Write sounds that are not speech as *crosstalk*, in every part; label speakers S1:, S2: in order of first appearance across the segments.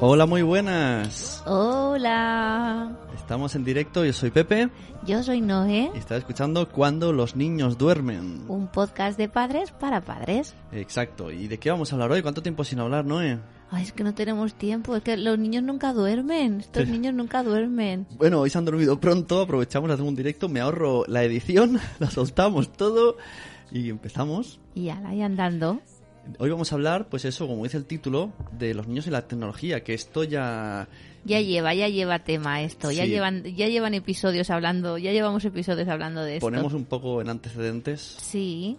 S1: Hola, muy buenas.
S2: Hola,
S1: Estamos en directo, yo soy Pepe
S2: yo soy Noé,
S1: y estás escuchando Cuando los niños duermen.
S2: un podcast de padres para padres.
S1: Exacto. ¿Y de qué vamos a hablar hoy? ¿Cuánto tiempo sin hablar, Noé?
S2: Ay, es que no tenemos tiempo, es que los niños nunca duermen, estos
S1: Sí.
S2: niños nunca duermen.
S1: Bueno, hoy se han dormido pronto, aprovechamos hacer un directo, me ahorro la edición, *laughs* la soltamos todo y empezamos.
S2: Y ala, y andando.
S1: Hoy vamos a hablar, pues eso, como dice el título, de los niños y la tecnología, que esto ya...
S2: Ya lleva, ya lleva tema esto, ya llevan, ya llevan episodios hablando, ya llevamos episodios hablando de esto.
S1: Ponemos un poco en antecedentes.
S2: Sí.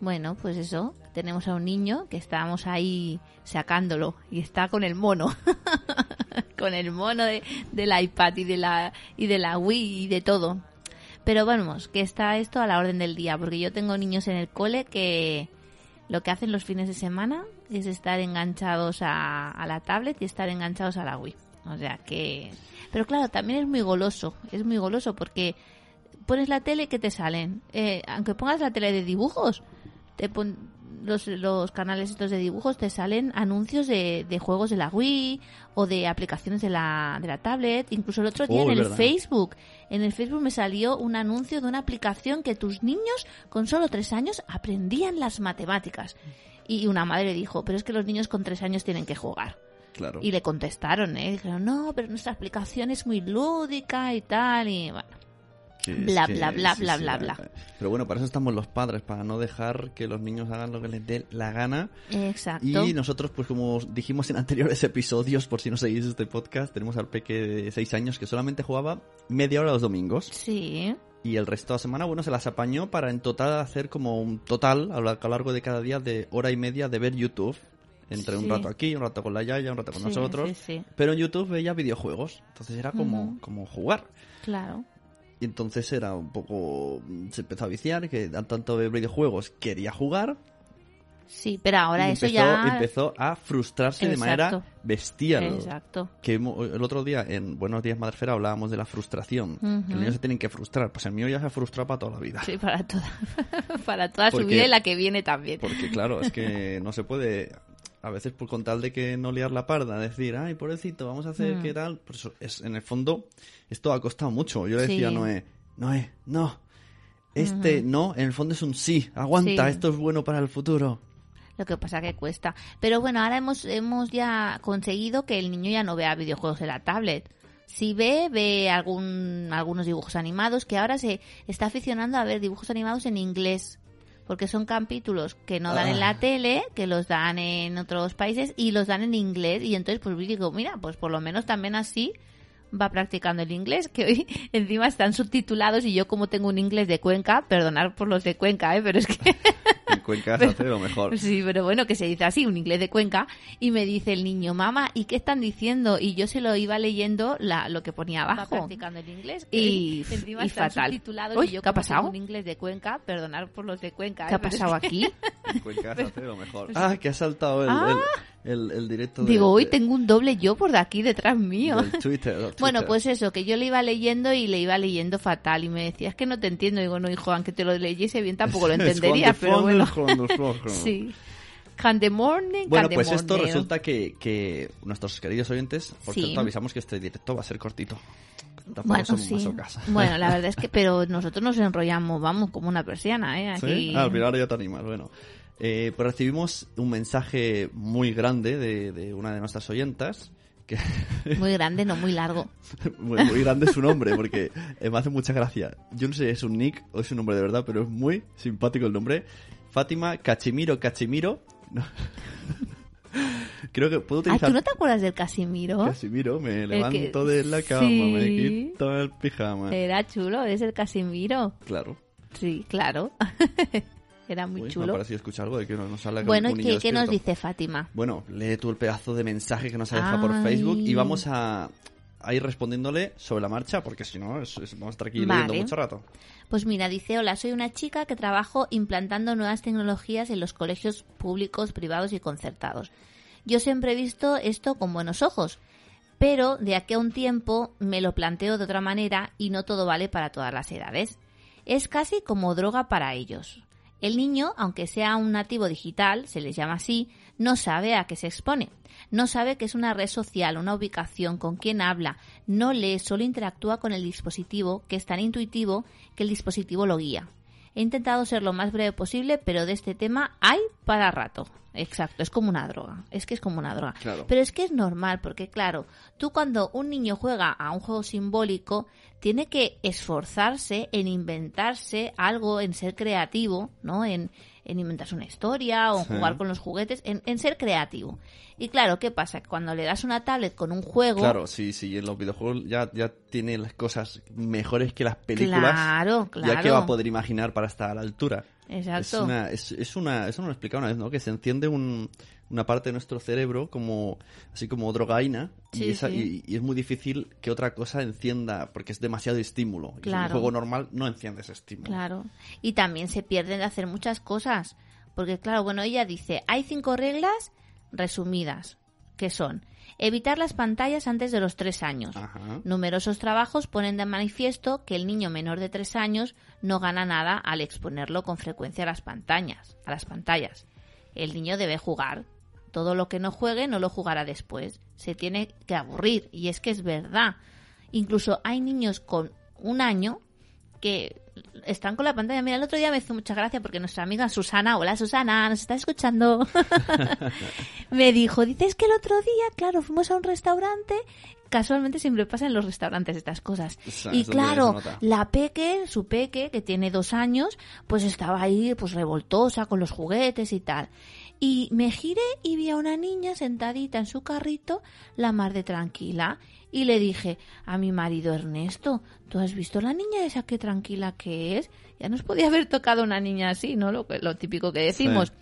S2: Bueno, pues eso, tenemos a un niño que estábamos ahí sacándolo y está con el mono. *laughs* con el mono de, del iPad y de la y de la Wii y de todo. Pero vamos, que está esto a la orden del día, porque yo tengo niños en el cole que lo que hacen los fines de semana es estar enganchados a, la tablet y estar enganchados a la Wii. O sea que... Pero claro, también es muy goloso, es muy goloso porque pones la tele que te salen. Eh, aunque pongas la tele de dibujos, te pon- los, los canales estos de dibujos te salen anuncios de, de juegos de la Wii o de aplicaciones de la, de la tablet. Incluso el otro día
S1: Oh,
S2: en el
S1: verdad.
S2: Facebook, en el Facebook me salió un anuncio de una aplicación que tus niños con solo tres años aprendían las matemáticas. Y una madre dijo, pero es que los niños con tres años tienen que jugar.
S1: Claro.
S2: Y le contestaron, ¿eh? Dijeron, no, pero nuestra aplicación es muy lúdica y tal. Y bueno,
S1: Que
S2: Bla, bla, bla, bla, bla, bla.
S1: Pero bueno, para eso estamos los padres, para no dejar que los niños hagan lo que les dé la gana.
S2: exacto.
S1: Y nosotros, pues como dijimos en anteriores *laughs* episodios, por si no seguís este podcast, tenemos al peque de 6 años que solamente jugaba media hora los domingos.
S2: Sí,
S1: Y el resto de la semana, bueno, se las apañó para en total hacer como un total, a lo largo de cada día, de hora y media de ver YouTube. Entre un rato aquí, un rato con la Yaya, un rato con
S2: Sí,
S1: nosotros.
S2: sí, sí.
S1: Pero en YouTube veía videojuegos. Entonces era como, como jugar.
S2: claro.
S1: Y entonces era un poco... Se empezó a viciar, que tanto de videojuegos quería jugar.
S2: Sí, pero ahora
S1: y
S2: eso
S1: empezó,
S2: ya...
S1: empezó a frustrarse de
S2: Exacto.
S1: manera bestial.
S2: Exacto.
S1: Que el otro día en Buenos Días Madrefera hablábamos de la frustración. Que
S2: Ujú.
S1: los niños se tienen que frustrar. Pues el mío ya se ha frustrado para toda la vida.
S2: Sí, para toda, *laughs* para toda su
S1: Porque-
S2: vida y la que viene también.
S1: Porque claro, es que no se puede... A veces por con tal de que no liar la parda, decir, ay, pobrecito, vamos a hacer
S2: Mm.
S1: qué tal. Pues eso es, en el fondo, esto ha costado mucho. Yo le decía a
S2: Sí.
S1: Noé, Noé, no. Este no, en el fondo es un sí. Aguanta,
S2: Sí.
S1: esto es bueno para el futuro.
S2: Lo que pasa que cuesta. Pero bueno, ahora hemos, hemos ya conseguido que el niño ya no vea videojuegos en la tablet. Si ve, ve algún, algunos dibujos animados, que ahora se está aficionando a ver dibujos animados en inglés. Porque son capítulos que no dan en
S1: Ah.
S2: la tele, que los dan en otros países y los dan en inglés. Y entonces, pues digo, mira, pues por lo menos también así va practicando el inglés, que hoy *laughs* encima están subtitulados y yo como tengo un inglés de Cuenca, perdonar por los de Cuenca, ¿eh? pero es que
S1: En Cuenca se hace lo mejor.
S2: Sí, pero bueno, que se dice así, un inglés de Cuenca, y me dice el niño, mamá, ¿y qué están diciendo? Y yo se lo iba leyendo la, lo que ponía abajo.
S3: practicando el inglés.
S2: Y,
S3: encima
S2: y
S3: están
S2: fatal. Uy,
S3: y yo
S2: ¿qué ha pasado?
S3: un inglés de Cuenca, perdonar por los de Cuenca.
S2: ¿Qué ha
S3: ¿eh? Es
S2: pasado aquí?
S1: Cuenca se hace lo mejor. Ah, que ha saltado el,
S2: Ah.
S1: el, el, el directo de,
S2: Digo, hoy
S1: de-
S2: tengo un doble yo por de aquí detrás mío.
S1: del Twitter, del *laughs*
S2: Bueno,
S1: Twitter.
S2: pues eso, que yo le iba leyendo y le iba leyendo fatal y me decía, es que no te entiendo. Digo, no, hijo, aunque te lo leyese bien tampoco lo *laughs*
S1: Es
S2: entendería,
S1: Juan de
S2: pero bueno.
S1: Juan de Fondo.
S2: Sí. Can the morning,
S1: Bueno,
S2: can the
S1: pues esto
S2: morning.
S1: resulta que, que nuestros queridos oyentes, por
S2: Sí.
S1: cierto, avisamos que este directo va a ser cortito. Tampoco
S2: Bueno, sí. Bueno, la verdad *laughs* es que, pero nosotros nos enrollamos, vamos, como una persiana, ¿eh?
S1: ¿Sí? Ah, al final ya te animas. Bueno, eh, pues recibimos un mensaje muy grande de, de una de nuestras oyentas. Que *laughs*
S2: Muy grande, no muy largo. *laughs*
S1: muy, muy grande su nombre, porque eh, me hace mucha gracia. Yo no sé si es un nick o es un nombre de verdad, pero es muy simpático el nombre. Fátima Cachimiro Cachimiro. *laughs* Creo que puedo
S2: Ah,
S1: utilizar
S2: ¿tú no te acuerdas del Casimiro?
S1: Casimiro. Me levanto
S2: que-
S1: de la cama,
S2: sí.
S1: me quito el pijama.
S2: Era chulo, es el Casimiro.
S1: Claro.
S2: Sí, claro. *laughs* Era muy
S1: Uy, Me ha
S2: chulo.
S1: parecido escuchar algo de que no nos habla
S2: Bueno,
S1: un
S2: ¿y
S1: niño
S2: qué, qué nos dice Fátima?
S1: Bueno, lee tú el pedazo de mensaje que nos ha dejado por. Facebook y vamos a, a ir respondiéndole sobre la marcha, porque si no, es- es- vamos a estar aquí
S2: Vale.
S1: leyendo mucho rato.
S2: Pues mira, dice, hola, soy una chica que trabajo implantando nuevas tecnologías en los colegios públicos, privados y concertados. Yo siempre he visto esto con buenos ojos, pero de aquí a un tiempo me lo planteo de otra manera y no todo vale para todas las edades. Es casi como droga para ellos. El niño, aunque sea un nativo digital, se les llama así, no sabe a qué se expone. No sabe que es una red social, una ubicación, con quién habla. No lee, solo interactúa con el dispositivo, que es tan intuitivo que el dispositivo lo guía. He intentado ser lo más breve posible, pero de este tema hay para rato. Exacto, es como una droga. Es que es como una droga.
S1: Claro.
S2: Pero es que es normal, porque claro, tú cuando un niño juega a un juego simbólico, tiene que esforzarse en inventarse algo, en ser creativo, ¿no? En, en inventarse una historia o en
S1: Sí.
S2: jugar con los juguetes, en, en ser creativo. Y claro, ¿qué pasa? Cuando le das una tablet con un juego,
S1: Claro, sí, sí, en los videojuegos ya, ya tiene las cosas mejores que las películas.
S2: Claro,
S1: Ya que
S2: claro.
S1: va a poder imaginar para estar a la altura.
S2: Exacto.
S1: Es una, es, es una, eso nos lo explicaba una vez, ¿no? Que se enciende un, una parte de nuestro cerebro como, así como drogaína.
S2: Sí,
S1: y, esa-
S2: sí.
S1: y, y es muy difícil que otra cosa encienda, porque es demasiado estímulo. Y
S2: Claro.
S1: un juego normal no enciende ese estímulo.
S2: Claro. Y también se pierden de hacer muchas cosas. Porque, claro, bueno, ella dice, hay cinco reglas resumidas, que son evitar las pantallas antes de los tres años.
S1: Ajá.
S2: Numerosos trabajos ponen de manifiesto que el niño menor de tres años no gana nada al exponerlo con frecuencia a las pantallas. A las pantallas. El niño debe jugar. Todo lo que no juegue no lo jugará después. Se tiene que aburrir. Y es que es verdad. Incluso hay niños con un año que están con la pantalla. Mira, el otro día me hizo mucha gracia porque nuestra amiga Susana, hola Susana, nos está escuchando, *laughs* *laughs* me dijo, dices que el otro día, claro, fuimos a un restaurante, casualmente siempre pasa en los restaurantes estas cosas.
S1: Eso-
S2: y
S1: eso
S2: claro, la peque, su peque, que tiene dos años, pues estaba ahí, pues revoltosa con los juguetes y tal. Y me giré y vi a una niña sentadita en su carrito, la mar de tranquila. Y le dije a mi marido Ernesto, ¿tú has visto la niña esa qué tranquila que es? Ya nos podía haber tocado una niña así, ¿no? Lo, lo típico que decimos.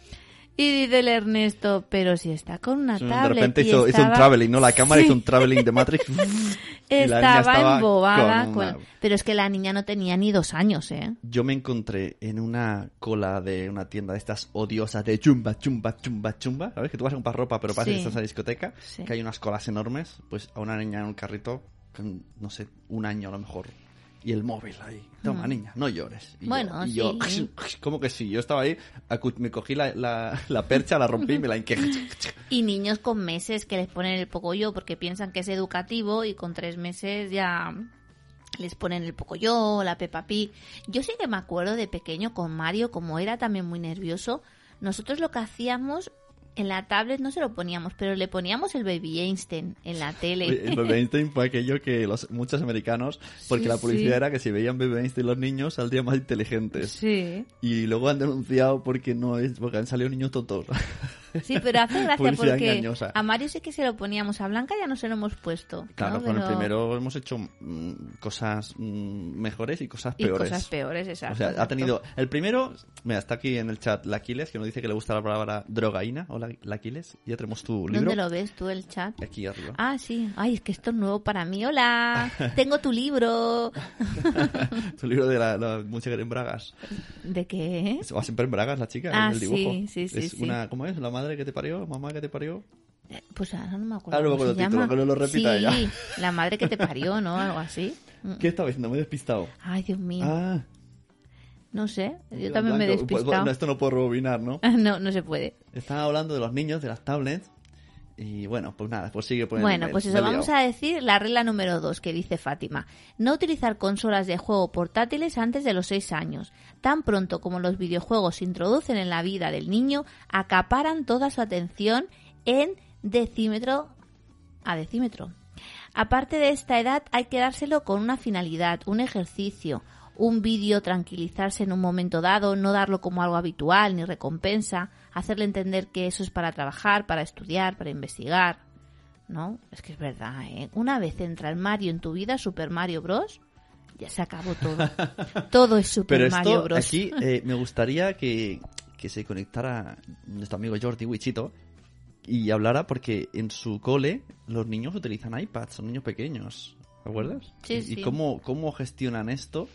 S2: Y dice el Ernesto, pero si está con una
S1: De
S2: tablet.
S1: repente
S2: y
S1: hizo, hizo un
S2: estaba-
S1: traveling, ¿no? La cámara
S2: Sí.
S1: hizo un traveling de Matrix. *laughs*
S2: Estaba, embobada.
S1: con
S2: con-
S1: una-
S2: Pero es que la niña no tenía ni dos años, ¿eh?
S1: Yo me encontré en una cola de una tienda de estas odiosas de chumba, chumba, chumba, chumba. ¿Sabes? Que tú vas a comprar ropa, pero parece
S2: Sí.
S1: que estás en la discoteca.
S2: Sí.
S1: Que hay unas colas enormes. Pues a una niña en un carrito, con, no sé, un año a lo mejor. Y el móvil ahí. Toma, niña, no llores. Y
S2: Mm. Bueno,
S1: yo, y yo. ¿cómo que sí? Yo estaba ahí, me cogí la, la, la percha, la rompí y me la hinqué. *laughs*
S2: Y niños con meses que les ponen el pocoyo porque piensan que es educativo y con tres meses ya les ponen el pocoyo, la Peppa Pig. Yo sí que me acuerdo de pequeño con Mario, como era también muy nervioso, nosotros lo que hacíamos en la tablet no se lo poníamos, pero le poníamos el Baby Einstein en la tele.
S1: Oye, El bebé Einstein fue aquello que los, muchos americanos, porque
S2: Sí,
S1: la publicidad
S2: sí.
S1: era que si veían bebé Einstein los niños saldrían más inteligentes.
S2: Sí.
S1: Y luego han denunciado porque no es, porque han salido niños tontos. *laughs*
S2: Sí, pero hace gracia porque
S1: engañosa.
S2: a Mario sí que se lo poníamos, a Blanca ya no se lo hemos puesto.
S1: Claro,
S2: ¿no?
S1: con el
S2: Pero-
S1: primero hemos hecho mm, cosas mm, mejores y cosas
S2: Y
S1: peores.
S2: cosas peores, exacto.
S1: O sea, ha
S2: exacto.
S1: tenido. El primero, mira, está aquí en el chat la Aquiles, que nos dice que le gusta la palabra drogaína. Hola, la Aquiles. Ya tenemos tu libro.
S2: ¿Dónde lo ves tú, el chat?
S1: Aquí arriba.
S2: Ah, sí. Ay, es que esto es nuevo para mí. Hola, *laughs* tengo tu libro. *laughs*
S1: tu libro de la, la mujer en Bragas.
S2: ¿De qué?
S1: Va siempre en Bragas la chica,
S2: Ah,
S1: en el dibujo.
S2: sí, sí, sí,
S1: Es
S2: sí.
S1: una, ¿cómo es? ¿La madre que te parió? ¿Mamá que te parió?
S2: Eh, Pues ahora no me acuerdo.
S1: Ah, no me acuerdo el título, que no lo repita
S2: sí,
S1: ella.
S2: la madre que te parió, ¿no? Algo así. Mm.
S1: ¿Qué estaba diciendo? Me he despistado.
S2: Ay, Dios mío.
S1: Ah,
S2: No sé, yo también me he
S1: Blanco. Pues,
S2: despistado.
S1: bueno, esto no puedo rebobinar, ¿no? *laughs*
S2: No, no se puede.
S1: Estaba hablando de los niños, de las tablets. Y bueno, pues nada, pues sigue poniendo.
S2: Bueno, pues eso, vamos a decir la regla número dos que dice Fátima. No utilizar consolas de juego portátiles antes de los seis años. Tan pronto como los videojuegos se introducen en la vida del niño, acaparan toda su atención en decímetro a decímetro. Aparte de esta edad, hay que dárselo con una finalidad, un ejercicio, un vídeo, tranquilizarse en un momento dado, no darlo como algo habitual ni recompensa, hacerle entender que eso es para trabajar, para estudiar, para investigar. ¿No? Es que es verdad, ¿eh? Una vez entra el Mario en tu vida, Super Mario Bros., ya se acabó todo. *laughs* todo es Super
S1: Pero
S2: Mario
S1: esto,
S2: Bros.
S1: aquí, eh, me gustaría que, que se conectara nuestro amigo Jordi Wichito y hablara porque en su cole los niños utilizan iPads, son niños pequeños, ¿te acuerdas?
S2: Sí,
S1: y,
S2: sí.
S1: y cómo, cómo gestionan esto?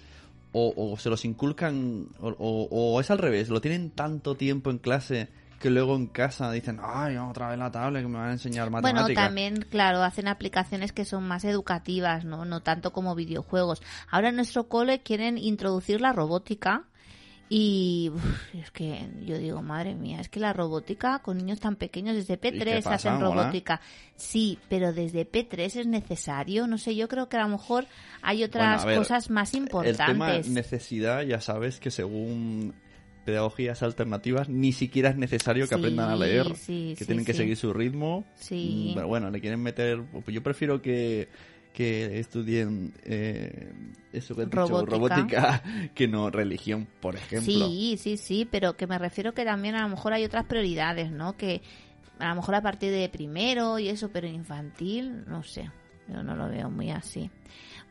S1: O, o se los inculcan, o, o- o es al revés, lo tienen tanto tiempo en clase que luego en casa dicen, ay, otra vez la tablet que me van a enseñar
S2: Bueno,
S1: matemáticas.
S2: también, claro, hacen aplicaciones que son más educativas, ¿no? No tanto como videojuegos. Ahora en nuestro cole quieren introducir la robótica y uf, es que yo digo, madre mía, es que la robótica con niños tan pequeños desde
S1: qué
S2: P3
S1: pasa,
S2: hacen robótica. Sí, pero desde P3 es necesario, no sé, yo creo que a lo mejor hay otras
S1: Bueno, a ver,
S2: cosas más
S1: El tema
S2: importantes.
S1: necesidad, ya sabes que según pedagogías alternativas ni siquiera es necesario que
S2: Sí,
S1: aprendan a leer,
S2: sí,
S1: que
S2: sí,
S1: tienen que seguir su ritmo.
S2: Sí.
S1: Mm, Pero bueno, le quieren meter... pues yo prefiero que, que estudien eh, eso que he dicho,
S2: Robótica.
S1: robótica, *laughs* que no religión, por ejemplo.
S2: Sí, sí, sí, pero que me refiero que también a lo mejor hay otras prioridades, ¿no? Que a lo mejor a partir de primero y eso, pero infantil, no sé, yo no lo veo muy así.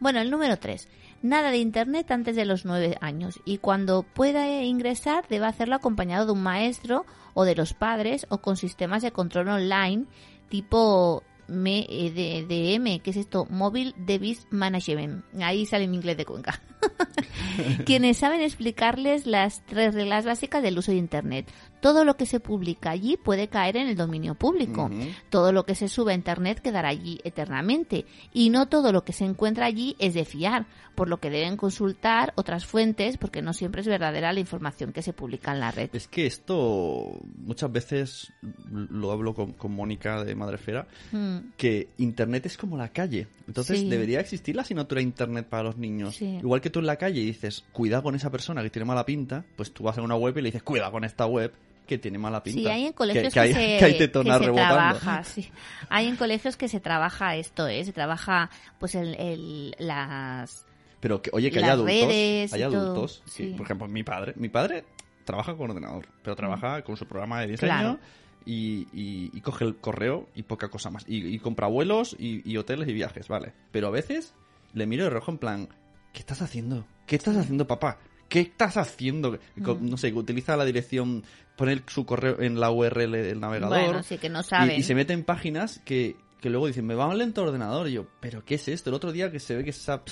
S2: Bueno, el número 3. Nada de Internet antes de los 9 años y cuando pueda ingresar debe hacerlo acompañado de un maestro o de los padres o con sistemas de control online tipo M- eh, que es esto? Mobile Device Management. Ahí sale mi inglés de Cuenca. *laughs* quienes saben explicarles las tres reglas básicas del uso de Internet. Todo lo que se publica allí puede caer en el dominio público. Todo lo que se sube a Internet quedará allí eternamente. Y no todo lo que se encuentra allí es de fiar, por lo que deben consultar otras fuentes porque no siempre es verdadera la información que se publica en la red.
S1: Es que esto muchas veces lo hablo con, con Mónica de Madrefera,
S2: Mm,
S1: que Internet es como la calle. Entonces
S2: Sí.
S1: debería existir la asignatura de Internet para los niños.
S2: Sí.
S1: Igual que tú en la calle dices, cuidado con esa persona que tiene mala pinta, pues tú vas a una web y le dices, cuidado con esta web que tiene mala pinta.
S2: Sí, hay en colegios
S1: que,
S2: que,
S1: hay,
S2: se, *laughs*
S1: que hay
S2: que se
S1: rebotando.
S2: trabaja, sí. Hay en colegios que se trabaja esto, ¿eh? Se trabaja, pues, el, el- las...
S1: Pero que, oye, que hay adultos. hay
S2: y todo,
S1: adultos. que,
S2: sí.
S1: por ejemplo, mi padre. Mi padre trabaja con ordenador, pero trabaja con su programa de diseño.
S2: Claro.
S1: Y, y- y coge el correo y poca cosa más. Y, y compra vuelos y, y hoteles y viajes, vale. Pero a veces le miro de rojo en plan, ¿qué estás haciendo? ¿Qué estás haciendo, papá? ¿Qué estás haciendo? No sé, utiliza la dirección, pone su correo en la URL del navegador.
S2: Bueno, sí, que no
S1: y-
S2: saben.
S1: Y, se mete en páginas que, que luego dicen, me va mal lento el ordenador. Y yo, ¿pero qué es esto? El otro día que se ve que se ha,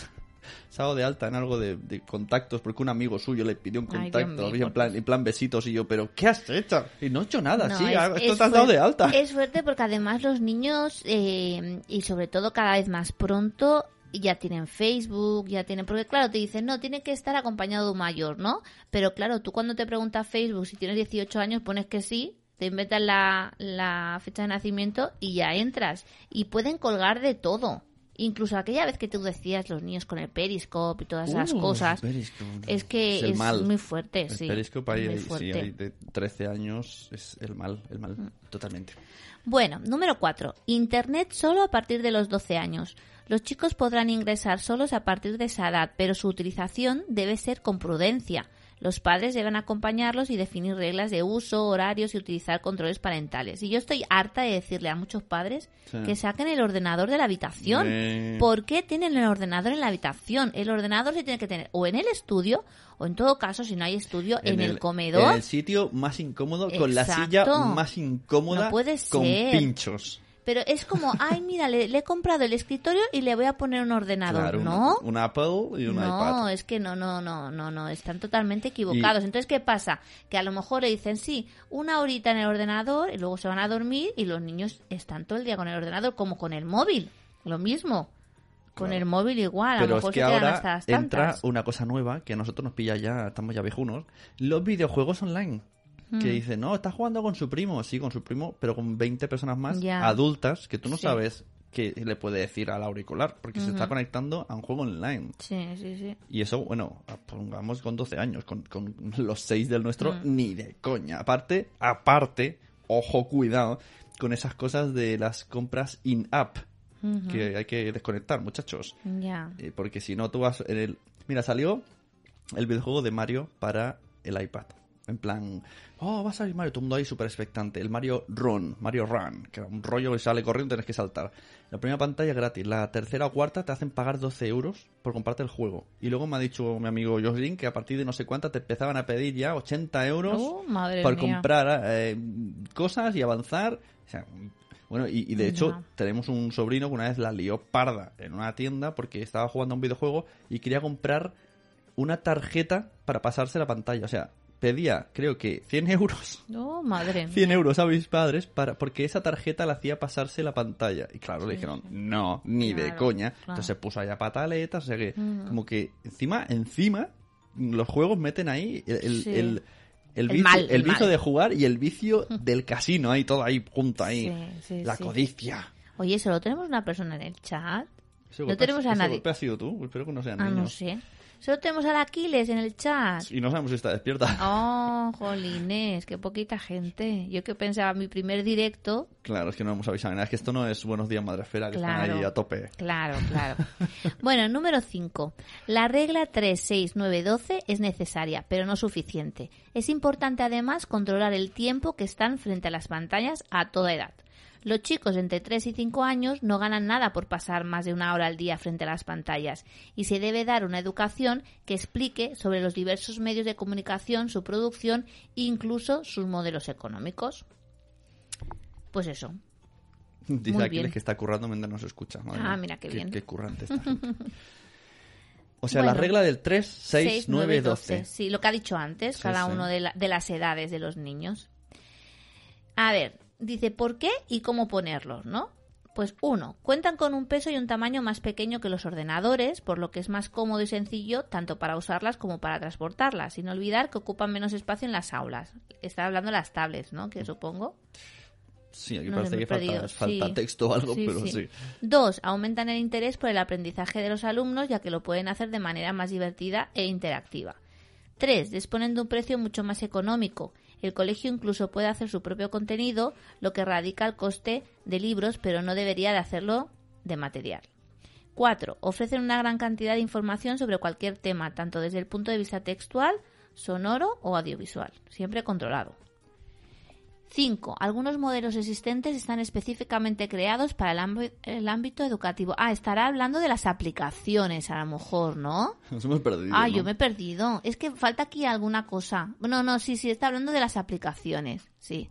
S1: se ha dado de alta en algo de, de contactos porque un amigo suyo le pidió un
S2: Ay,
S1: contacto
S2: mío,
S1: y en, plan, en plan besitos. Y yo, ¿pero qué has hecho? Y no he hecho nada,
S2: No,
S1: sí,
S2: es-
S1: esto
S2: es
S1: te has dado de alta.
S2: Es fuerte porque además los niños, eh, y sobre todo cada vez más pronto, ya tienen Facebook, ya tienen... Porque claro, te dicen, no, tiene que estar acompañado de un mayor, ¿no? Pero claro, tú cuando te preguntas Facebook si tienes 18 años, pones que sí, te inventas la, la fecha de nacimiento y ya entras. Y pueden colgar de todo. Incluso aquella vez que tú decías los niños con el periscope y todas esas
S1: Uh,
S2: cosas,
S1: Periscope.
S2: es que es
S1: mal.
S2: muy fuerte,
S1: El
S2: sí.
S1: Periscope ahí,
S2: muy
S1: sí, ahí de 13 años es el mal, el mal,
S2: Mm.
S1: totalmente.
S2: Bueno, número 4. Internet solo a partir de los 12 años. Los chicos podrán ingresar solos a partir de esa edad, pero su utilización debe ser con prudencia. Los padres deben acompañarlos y definir reglas de uso, horarios y utilizar controles parentales. Y yo estoy harta de decirle a muchos padres
S1: Sí.
S2: que saquen el ordenador de la habitación.
S1: Eh.
S2: ¿Por qué tienen el ordenador en la habitación? El ordenador se tiene que tener o en el estudio o en todo caso, si no hay estudio, en, el, comedor.
S1: En el sitio más incómodo, con la silla más incómoda,
S2: No puede
S1: con pinchos.
S2: Pero es como, *laughs* ay, mira, le, le he comprado el escritorio y le voy a poner un ordenador.
S1: Claro,
S2: ¿No?
S1: un, Apple y un
S2: no,
S1: iPad.
S2: es que no, no, no, no, no, están totalmente equivocados. Entonces, ¿qué pasa? Que a lo mejor le dicen, sí, una horita en el ordenador y luego se van a dormir y los niños están todo el día con el ordenador como con el móvil, lo mismo. Con
S1: Claro.
S2: el móvil igual, a lo mejor
S1: es que
S2: se
S1: ahora
S2: hasta las
S1: entra una cosa nueva que a nosotros nos pilla ya, estamos ya viejunos, los videojuegos online. Que dice, no, está jugando con su primo, sí, con su primo, pero con 20 personas más adultas que tú no
S2: Sí.
S1: sabes qué le puede decir al auricular, porque se está conectando a un juego online.
S2: Sí, sí, sí.
S1: Y eso, bueno, pongamos con 12 años, con, con los 6 del nuestro,
S2: Mm.
S1: ni de coña. Aparte, aparte, ojo, cuidado, con esas cosas de las compras in-app, que hay que desconectar, muchachos.
S2: Ya.
S1: Eh, porque si no, tú vas en el... Mira, salió el videojuego de Mario para el iPad. En plan, oh, va a salir Mario, todo el mundo ahí súper expectante. El Mario Run, Mario Run, que era un rollo que sale corriendo, tienes que saltar. La primera pantalla gratis, la tercera o cuarta te hacen pagar 12 euros por comprarte el juego. Y luego me ha dicho mi amigo Jocelyn que a partir de no sé cuánta te empezaban a pedir ya 80 euros
S2: Oh, mía.
S1: comprar eh, cosas y avanzar. O sea, bueno, y, y de hecho tenemos un sobrino que una vez la lió parda en una tienda porque estaba jugando a un videojuego y quería comprar una tarjeta para pasarse la pantalla. O sea, pedía, creo que 100 euros.
S2: Oh, madre
S1: 100
S2: mía.
S1: euros a mis padres para, porque esa tarjeta le hacía pasarse la pantalla. Y claro, le dijeron, no, ni de coña.
S2: claro.
S1: Entonces se puso allá pataletas, o sea que,
S2: Mm.
S1: como que encima, encima, los juegos meten ahí el, el,
S2: Sí.
S1: el, vicio,
S2: mal,
S1: el vicio
S2: mal.
S1: de jugar y el vicio *laughs* del casino, ahí todo ahí, junto ahí. La codicia.
S2: Oye, ¿solo tenemos una persona en el chat?
S1: Ese
S2: No
S1: golpe
S2: tenemos a
S1: ese
S2: nadie.
S1: golpe has sido tú, espero que no sean
S2: Ah,
S1: niños.
S2: no sé. Solo tenemos al Aquiles en el chat.
S1: Y no sabemos si está despierta. *laughs*
S2: Oh, jolines, qué poquita gente. Yo que pensaba mi primer directo.
S1: Claro, es que no hemos avisado nada. Es que esto no es Buenos Días Madrefera, que
S2: Claro.
S1: están ahí a tope.
S2: Claro, *laughs* claro. bueno, número 5. La regla 3, 6, 9, 12 es necesaria, pero no suficiente. Es importante además controlar el tiempo que están frente a las pantallas a toda edad. Los chicos entre 3 y 5 años no ganan nada por pasar más de una hora al día frente a las pantallas y se debe dar una educación que explique sobre los diversos medios de comunicación, su producción e incluso sus modelos económicos. Pues eso. *laughs*
S1: Dice Aquiles
S2: bien.
S1: que está currando mientras nos escucha. Madre
S2: Ah, mira qué bien.
S1: Qué currante *laughs* esta gente. O sea, la
S2: Bueno.
S1: regla del 3, 6, 9, 12.
S2: Sí, lo que ha dicho antes,
S1: Sí,
S2: cada
S1: sí.
S2: uno de, la- de las edades de los niños. A ver, dice por qué y cómo ponerlos, ¿no? Pues uno, cuentan con un peso y un tamaño más pequeño que los ordenadores, por lo que es más cómodo y sencillo tanto para usarlas como para transportarlas, sin olvidar que ocupan menos espacio en las aulas. Está hablando de las tablets, ¿no? Que supongo.
S1: Sí, aquí
S2: No,
S1: parece que falta,
S2: perdido.
S1: falta
S2: Sí.
S1: texto o algo,
S2: Sí,
S1: pero
S2: sí.
S1: sí.
S2: Dos, aumentan el interés por el aprendizaje de los alumnos, ya que lo pueden hacer de manera más divertida e interactiva. Tres, disponen de un precio mucho más económico. El colegio incluso puede hacer su propio contenido, lo que radica el coste de libros, pero no debería de hacerlo de material. Cuatro, ofrecen una gran cantidad de información sobre cualquier tema, tanto desde el punto de vista textual, sonoro o audiovisual, siempre controlado. 5. Algunos modelos existentes están específicamente creados para el, ámbi- el ámbito educativo. Ah, estará hablando de las aplicaciones, a lo mejor, ¿no?
S1: Nos hemos perdido.
S2: Ah,
S1: ¿no?
S2: yo me he perdido. Es que falta aquí alguna cosa. No, no, sí, sí, está hablando de las aplicaciones, sí.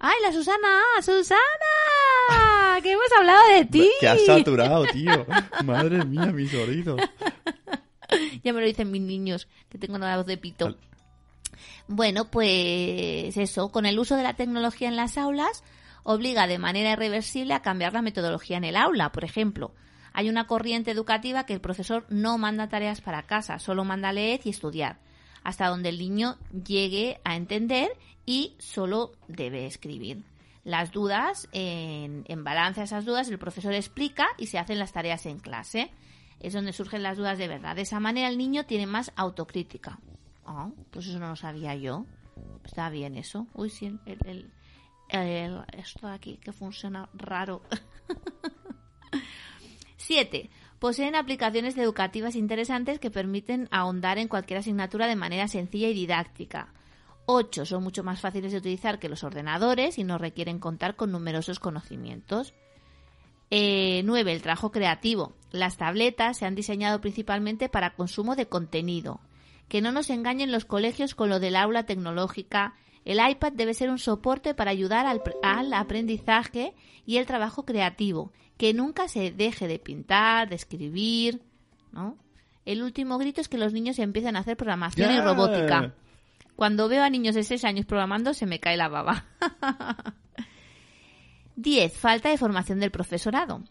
S2: ¡Ay, la Susana! ¡Susana! *laughs* ¡Que hemos hablado de ti!
S1: Que has saturado, tío. Madre mía, mis oídos. *laughs*
S2: Ya me lo dicen mis niños, que tengo una voz de pito.
S1: Al-
S2: Bueno, pues eso, con el uso de la tecnología en las aulas, obliga de manera irreversible a cambiar la metodología en el aula. Por ejemplo, hay una corriente educativa que el profesor no manda tareas para casa, solo manda leer y estudiar, hasta donde el niño llegue a entender y solo debe escribir. Las dudas, en, balance a esas dudas, el profesor explica y se hacen las tareas en clase. Es donde surgen las dudas de verdad. De esa manera el niño tiene más autocrítica. Ah, pues eso no lo sabía yo. Está bien eso. Uy, sí, el, el- esto de aquí que funciona raro. *laughs* 7. poseen aplicaciones educativas interesantes que permiten ahondar en cualquier asignatura de manera sencilla y didáctica. 8 son mucho más fáciles de utilizar que los ordenadores y no requieren contar con numerosos conocimientos. 9. el trabajo creativo. Las tabletas se han diseñado principalmente para consumo de contenido. Que no nos engañen los colegios con lo del aula tecnológica. El iPad debe ser un soporte para ayudar al, al aprendizaje y el trabajo creativo. Que nunca se deje de pintar, de escribir. ¿no? El último grito es que los niños empiezan a hacer programación y robótica. Cuando veo a niños de 6 años programando se me cae la baba. *laughs* 10. Falta de formación del profesorado.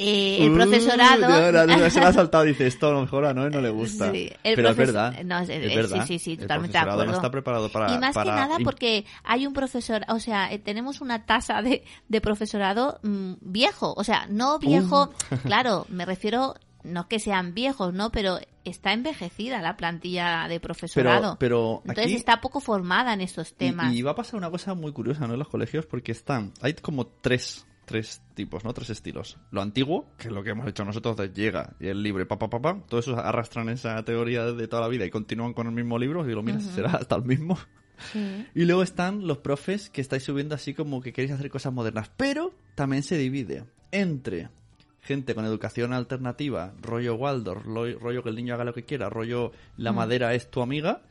S2: Eh, el
S1: Uh,
S2: profesorado...
S1: se la ha saltado, dice esto a lo mejor a Noé no le gusta.
S2: Sí, el
S1: Pero es verdad.
S2: no, es-
S1: es verdad.
S2: sí, sí, sí,
S1: El
S2: totalmente de
S1: profesorado no está preparado para.
S2: y más
S1: para
S2: que nada porque hay un profesor, o sea, eh, tenemos una tasa de, de profesorado mm, viejo, o sea, no viejo, *laughs* claro, me refiero, no que sean viejos, ¿no? Pero está envejecida la plantilla de profesorado.
S1: pero
S2: Entonces
S1: aquí-
S2: está poco formada en estos
S1: Y-
S2: temas.
S1: Y, va a pasar una cosa muy curiosa, ¿no? En los colegios, porque están. Hay como tres, tres tipos, ¿no? Tres estilos. Lo antiguo, que es lo que hemos hecho nosotros de llega y el libre, papá, papá. Pa, Todos esos arrastran esa teoría de toda la vida y continúan con el mismo libro. Y digo, mira, será hasta el mismo.
S2: Sí.
S1: Y luego están los profes que estáis subiendo así como que queréis hacer cosas modernas. Pero también se divide entre gente con educación alternativa, rollo Waldorf, lo- rollo que el niño haga lo que quiera, rollo la madera es tu amiga.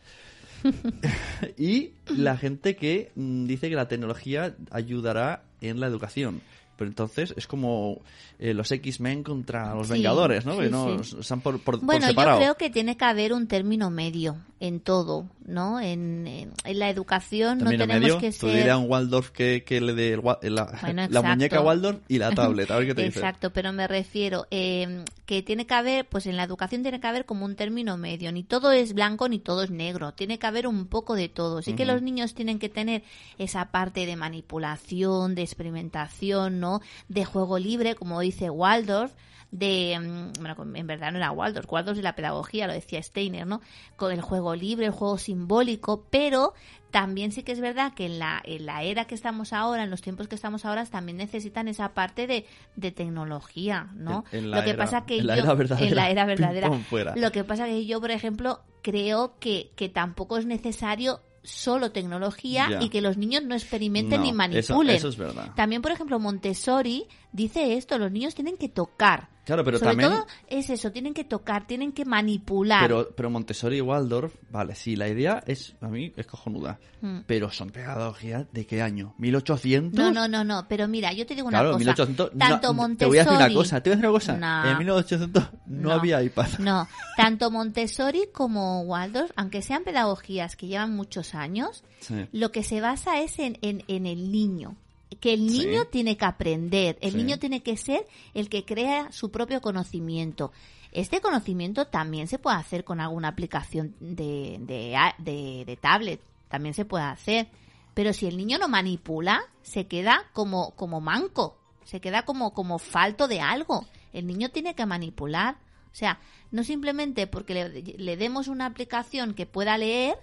S1: *laughs* y la gente que mm, dice que la tecnología ayudará en la educación. Pero entonces es como eh, los X-Men contra los
S2: Sí,
S1: Vengadores, ¿no?
S2: sí,
S1: que no
S2: sí.
S1: están por, por, por
S2: Bueno, yo
S1: separado.
S2: creo que tiene que haber un término medio en todo, ¿no? En, en- en la educación
S1: También
S2: no
S1: en
S2: tenemos
S1: medio,
S2: que
S1: tú
S2: ser...
S1: diré a un Waldorf que, que le dé la,
S2: Bueno,
S1: la muñeca Waldorf y la tablet. A ver qué te dice.
S2: Exacto, pero me refiero eh, que tiene que haber, pues en la educación tiene que haber como un término medio. Ni todo es blanco ni todo es negro. Tiene que haber un poco de todo. Sí que los niños tienen que tener esa parte de manipulación, de experimentación, ¿no? De juego libre, como dice Waldorf. De, mm, bueno, en verdad no era Waldorf, Waldorf es la pedagogía, lo decía Steiner, ¿no? Con el juego libre, el juego simbólico, pero también sí que es verdad que en la, en la era que estamos ahora, en los tiempos que estamos ahora, también necesitan esa parte de, de tecnología, ¿no?
S1: En- en la
S2: Lo que
S1: era-
S2: pasa que
S1: en la
S2: yo,
S1: era verdadera.
S2: en la era verdadera. Lo que pasa que yo, por ejemplo, creo que, que tampoco es necesario solo tecnología y que los niños no experimenten
S1: No,
S2: ni
S1: eso-
S2: manipulen.
S1: eso es verdad.
S2: También, por ejemplo, Montessori dice esto, los niños tienen que tocar.
S1: Claro, pero
S2: Sobre
S1: también...
S2: todo es eso, tienen que tocar, tienen que manipular.
S1: Pero, pero Montessori y Waldorf, vale, sí, la idea es, a mí, es cojonuda.
S2: Mm.
S1: Pero son pedagogías de qué año? ¿1800?
S2: No, no, no, no, pero mira, yo te digo una cosa.
S1: 1800.
S2: Tanto
S1: no,
S2: Montessori.
S1: Te voy a decir una cosa, te voy a decir una cosa.
S2: No.
S1: En 1800 no,
S2: No.
S1: había iPad.
S2: No, tanto Montessori como Waldorf, aunque sean pedagogías que llevan muchos años,
S1: Sí.
S2: lo que se basa es en, en, en el niño. Que el niño
S1: Sí.
S2: tiene que aprender, el
S1: Sí.
S2: niño tiene que ser el que crea su propio conocimiento. Este conocimiento también se puede hacer con alguna aplicación de, de, de- de tablet, también se puede hacer. Pero si el niño no manipula, se queda como, como manco, se queda como, como falto de algo. El niño tiene que manipular. O sea, no simplemente porque le, le demos una aplicación que pueda leer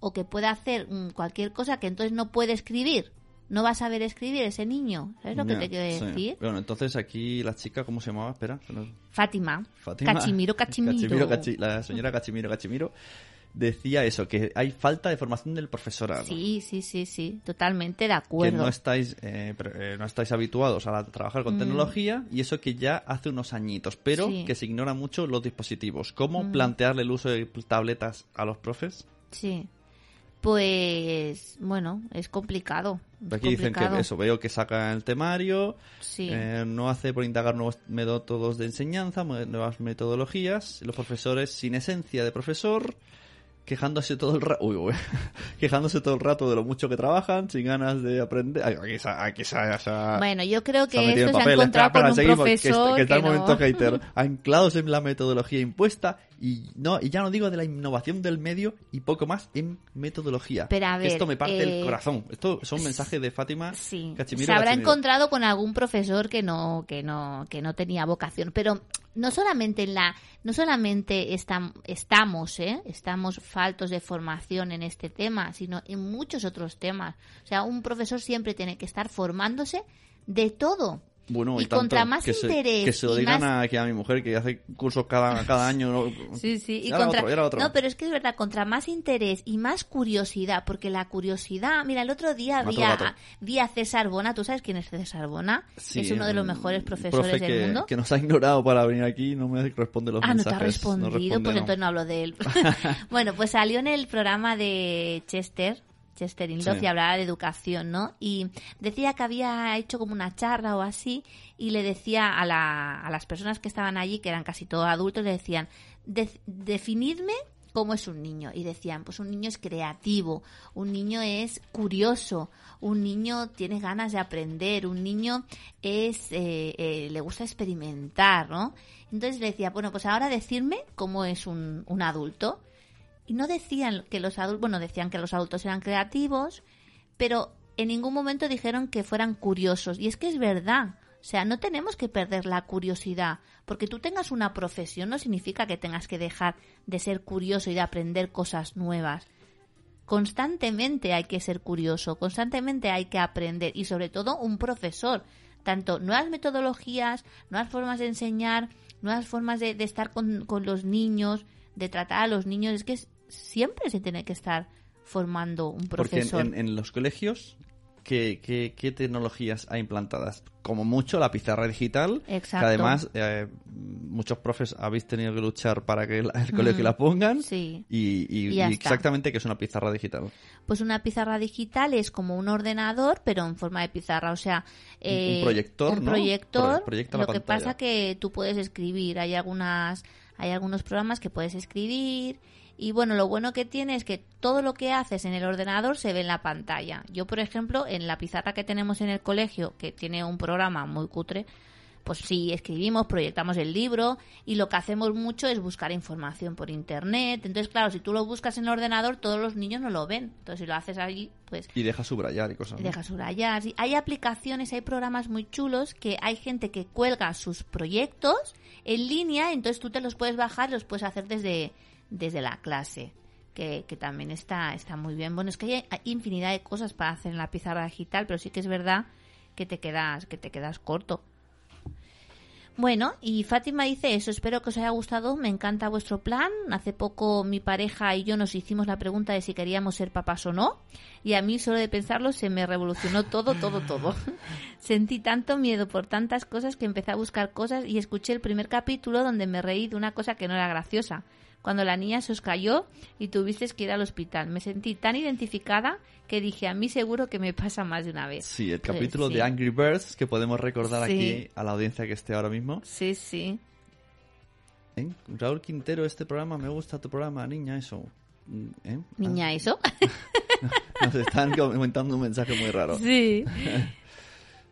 S2: o que pueda hacer mm, cualquier cosa que entonces no puede escribir. No va a saber escribir ese niño. ¿Sabes lo que te quiero
S1: sí.
S2: decir?
S1: Bueno, entonces aquí la chica, ¿cómo se llamaba? Espera. que no-
S2: Fátima.
S1: Fátima.
S2: Cachimiro, *laughs* Cachimiro.
S1: Cachimiro, Cachi- la señora Cachimiro Cachimiro decía eso, que hay falta de formación del profesorado.
S2: Sí, sí, sí, sí. Totalmente de
S1: que
S2: acuerdo.
S1: no estáis eh, eh, no estáis habituados a trabajar con
S2: Mm.
S1: tecnología y eso que ya hace unos añitos, pero
S2: Sí.
S1: que se ignora mucho los dispositivos. ¿Cómo
S2: Mm.
S1: plantearle el uso de tabletas a los profes?
S2: Sí. Pues, bueno, es complicado. es
S1: Aquí dicen que eso, veo que saca el temario,
S2: Sí.
S1: eh, no hace por indagar nuevos métodos de enseñanza, nuevas metodologías, los profesores sin esencia de profesor, quejándose todo el rato, uy, uy, *laughs* quejándose todo el rato de lo mucho que trabajan, sin ganas de aprender. Ay, Aquí,
S2: Bueno, yo creo
S1: se
S2: que
S1: en
S2: se ha encontrado
S1: Espera,
S2: con un
S1: espera, que está-
S2: profesor
S1: que está el momento hater. *laughs* Anclados en la metodología impuesta y no y ya no digo de la innovación del medio y poco más en metodología.
S2: Pero a ver,
S1: Esto me parte
S2: eh,
S1: el corazón. Esto son mensajes de Fátima
S2: Sí,
S1: Cachimiro.
S2: se habrá
S1: Cachimiro.
S2: encontrado con algún profesor que no que no que no tenía vocación, pero no solamente en la no solamente estam- estamos, ¿eh? estamos faltos de formación en este tema, sino en muchos otros temas. O sea, un profesor siempre tiene que estar formándose de todo,
S1: Bueno,
S2: Y
S1: y, tanto,
S2: contra más
S1: que se,
S2: interés
S1: que se lo digan
S2: más-
S1: aquí a mi mujer que hace cursos cada, cada año. ¿no?
S2: Sí, sí. Y
S1: Era
S2: contra...
S1: otro, era otro.
S2: No, pero es que es verdad, contra más interés y más curiosidad, porque la curiosidad... Mira, el otro día vi a, vi a César Bona. ¿Tú sabes quién es César Bona?
S1: Sí,
S2: es uno de los mejores profesores
S1: profe
S2: del
S1: que,
S2: mundo.
S1: que nos ha ignorado para venir aquí no me responde los
S2: Ah, no te
S1: mensajes.
S2: ha respondido,
S1: responde,
S2: pues entonces no hablo de él. *laughs* bueno, pues salió en el programa de Chester, Chester
S1: Sí.
S2: y hablaba de educación, ¿no? Y decía que había hecho como una charla o así, y le decía a, la- a las personas que estaban allí, que eran casi todos adultos, le decían, "De- definidme cómo es un niño. Y decían, pues un niño es creativo, un niño es curioso, un niño tiene ganas de aprender, un niño es eh, eh, le gusta experimentar, ¿no? Entonces le decía, bueno, pues ahora decirme cómo es un, un adulto. Y no decían que los adultos, bueno, decían que los adultos eran creativos, pero en ningún momento dijeron que fueran curiosos. Y es que es verdad. O sea, no tenemos que perder la curiosidad. Porque tú tengas una profesión no significa que tengas que dejar de ser curioso y de aprender cosas nuevas. Constantemente hay que ser curioso, constantemente hay que aprender y sobre todo un profesor. Tanto nuevas metodologías, nuevas formas de enseñar, nuevas formas de, de estar con, con los niños, de tratar a los niños. Es que es- siempre se tiene que estar formando un
S1: Porque en,
S2: profesor.
S1: en- en los colegios, ¿qué, qué, qué tecnologías hay implantadas? Como mucho la pizarra digital,
S2: Exacto.
S1: que además eh, muchos profes habéis tenido que luchar para que el colegio la pongan.
S2: Sí.
S1: Y, y- exactamente que es una pizarra digital.
S2: Pues una pizarra digital es como un ordenador, pero en forma de pizarra. O sea, eh,
S1: un proyector,
S2: un
S1: ¿no?
S2: proyector.
S1: Pro-
S2: lo que pasa que tú puedes escribir. Hay algunas, hay algunos programas que puedes escribir. Y bueno, lo bueno que tiene es que todo lo que haces en el ordenador se ve en la pantalla. Yo, por ejemplo, en la pizarra que tenemos en el colegio, que tiene un programa muy cutre, pues sí, escribimos, proyectamos el libro y lo que hacemos mucho es buscar información por internet. Entonces, claro, si tú lo buscas en el ordenador, todos los niños no lo ven. Entonces, si lo haces allí, pues
S1: Y deja subrayar y cosas. ¿no?
S2: dejas subrayar. Sí, Hay aplicaciones, hay programas muy chulos que hay gente que cuelga sus proyectos en línea, entonces tú te los puedes bajar, los puedes hacer desde, desde la clase. Que, que también está, está muy bien. Bueno, es que hay, infinidad de cosas para hacer en la pizarra digital, pero sí que es verdad que te quedas, que te quedas corto. Bueno, y Fátima dice eso, espero que os haya gustado, me encanta vuestro plan. Hace poco mi pareja y yo nos hicimos la pregunta de si queríamos ser papás o no, y a mí solo de pensarlo se me revolucionó todo, todo, todo. *laughs* Sentí tanto miedo por tantas cosas que empecé a buscar cosas y escuché el primer capítulo donde me reí de una cosa que no era graciosa. Cuando la niña se os cayó y tuvisteis que ir al hospital. Me sentí tan identificada que dije, a mí seguro que me pasa más de una vez.
S1: Sí, el
S2: Pues
S1: capítulo
S2: sí.
S1: de Angry Birds que podemos recordar
S2: Sí.
S1: aquí a la audiencia que esté ahora mismo.
S2: Sí, sí.
S1: ¿Eh? Raúl Quintero, este programa, me gusta tu programa, niña, eso. ¿Eh?
S2: Niña, eso.
S1: Ah, *laughs* nos están comentando un mensaje muy raro.
S2: sí. *laughs*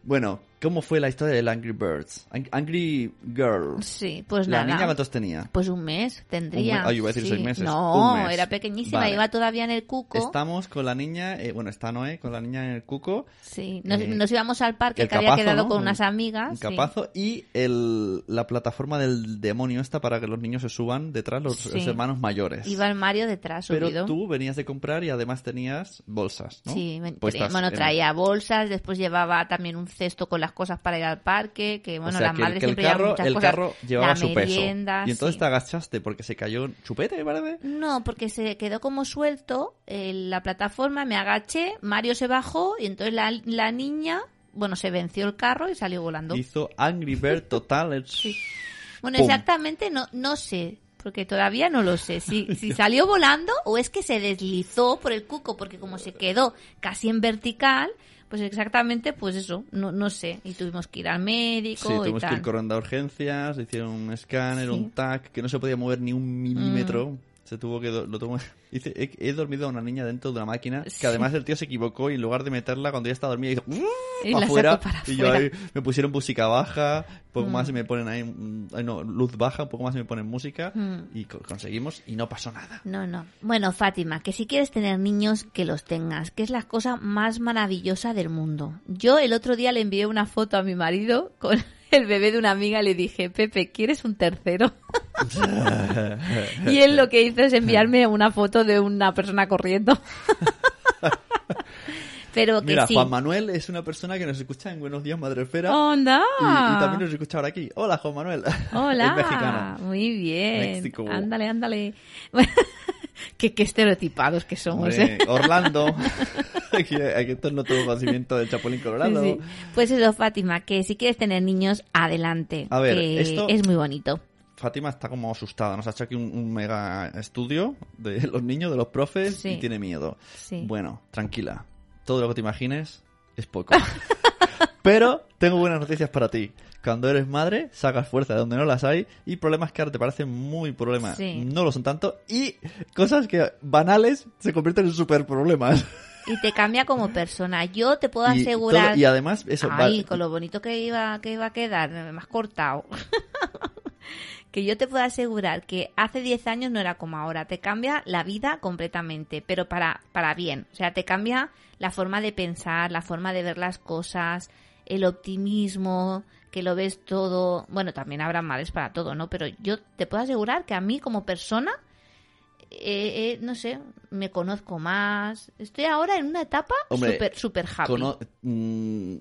S1: Bueno, ¿cómo fue la historia del Angry Birds? Ang- Angry Girl.
S2: Sí, pues
S1: ¿La
S2: nada.
S1: niña cuántos tenía?
S2: Pues un mes tendría.
S1: Yo iba a decir
S2: sí.
S1: seis meses.
S2: No,
S1: Un mes.
S2: era pequeñísima,
S1: Vale.
S2: iba todavía en el cuco.
S1: Estamos con la niña, eh, bueno, está Noé con la niña en el cuco.
S2: Sí, nos,
S1: Eh,
S2: nos íbamos al parque que había
S1: capazo,
S2: quedado
S1: ¿no?
S2: con
S1: Un-
S2: unas amigas.
S1: Un
S2: sí.
S1: capazo y el, la plataforma del demonio esta para que los niños se suban detrás, los,
S2: Sí.
S1: los hermanos mayores.
S2: Iba el Mario detrás
S1: Pero
S2: subido.
S1: tú venías de comprar y además tenías bolsas, ¿no?
S2: Sí, bueno,
S1: en-
S2: traía bolsas, después llevaba también un cesto con cosas para ir al parque, que bueno,
S1: o sea,
S2: las
S1: que, el-
S2: madres
S1: el
S2: siempre llevan
S1: carro,
S2: muchas
S1: el
S2: cosas.
S1: carro llevaba su peso. Y entonces
S2: sí.
S1: te agachaste porque se cayó un chupete, parece.
S2: No, porque se quedó como suelto en la plataforma, me agaché, Mario se bajó y entonces la, la niña, bueno, se venció el carro y salió volando.
S1: Hizo Angry Bird total.
S2: Sí. Bueno,
S1: ¡Pum!
S2: exactamente no, no sé, porque todavía no lo sé. Si, *laughs* si salió volando o es que se deslizó por el cuco, porque como se quedó casi en vertical, pues exactamente, pues eso, no, no sé. Y tuvimos que ir al médico
S1: Sí,
S2: y
S1: tuvimos que ir corriendo a urgencias, hicieron un escáner,
S2: Sí.
S1: Un TAC, que no se podía mover ni un milímetro. Se tuvo que... Lo tuvo- *laughs* Dice, he, he dormido a una niña dentro de una máquina,
S2: Sí.
S1: que además el tío se equivocó y en lugar de meterla cuando ya estaba dormida, hizo...
S2: Y
S1: pa'
S2: la
S1: afuera,
S2: para
S1: y yo ahí me pusieron música baja, poco
S2: Mm.
S1: más y me ponen ahí, mm, ay, no, luz baja, un poco más y me ponen música
S2: Mm.
S1: y co- conseguimos y no pasó nada.
S2: No, no. Bueno, Fátima, que si quieres tener niños, que los tengas, que es la cosa más maravillosa del mundo. Yo el otro día le envié una foto a mi marido con *laughs* el bebé de una amiga le dije, Pepe, ¿quieres un tercero? *laughs* y él lo que hizo es enviarme una foto de una persona corriendo. *laughs* Pero que
S1: Mira,
S2: sí.
S1: Juan Manuel es una persona que nos escucha en Buenos Días Madrefera.
S2: ¡Onda!
S1: Y, y también nos escucha ahora aquí. Hola, Juan Manuel.
S2: Hola.
S1: es mexicano.
S2: Muy bien.
S1: México.
S2: Ándale, ándale. *laughs* qué, qué estereotipados que somos,
S1: Hombre,
S2: ¿eh?
S1: Orlando. *laughs* *laughs* aquí, aquí esto no tuvo conocimiento del Chapulín Colorado.
S2: Sí, sí. Pues eso, Fátima, que si quieres tener niños, adelante.
S1: A ver,
S2: que
S1: esto-
S2: es muy bonito.
S1: Fátima está como asustada. Nos ha hecho aquí un, un mega estudio de los niños, de los profes,
S2: Sí.
S1: y tiene miedo.
S2: Sí.
S1: Bueno, tranquila. Todo lo que te imagines es poco. *laughs* Pero tengo buenas noticias para ti. Cuando eres madre, sacas fuerza de donde no las hay y problemas que ahora te parecen muy problemas
S2: Sí.
S1: no lo son tanto y cosas que banales se convierten en super problemas.
S2: Y te cambia como persona. Yo te puedo
S1: y,
S2: asegurar...
S1: todo- y además, eso,
S2: Ay, con lo bonito que iba, que iba a quedar, me has cortado. *laughs* que yo te puedo asegurar que hace 10 años no era como ahora. Te cambia la vida completamente, pero para, para bien. O sea, te cambia la forma de pensar, la forma de ver las cosas, el optimismo, que lo ves todo. Bueno, también habrá males para todo, ¿no? Pero yo te puedo asegurar que a mí como persona, eh, eh, no sé, me conozco más. Estoy ahora en una etapa súper super happy.
S1: cono- mm,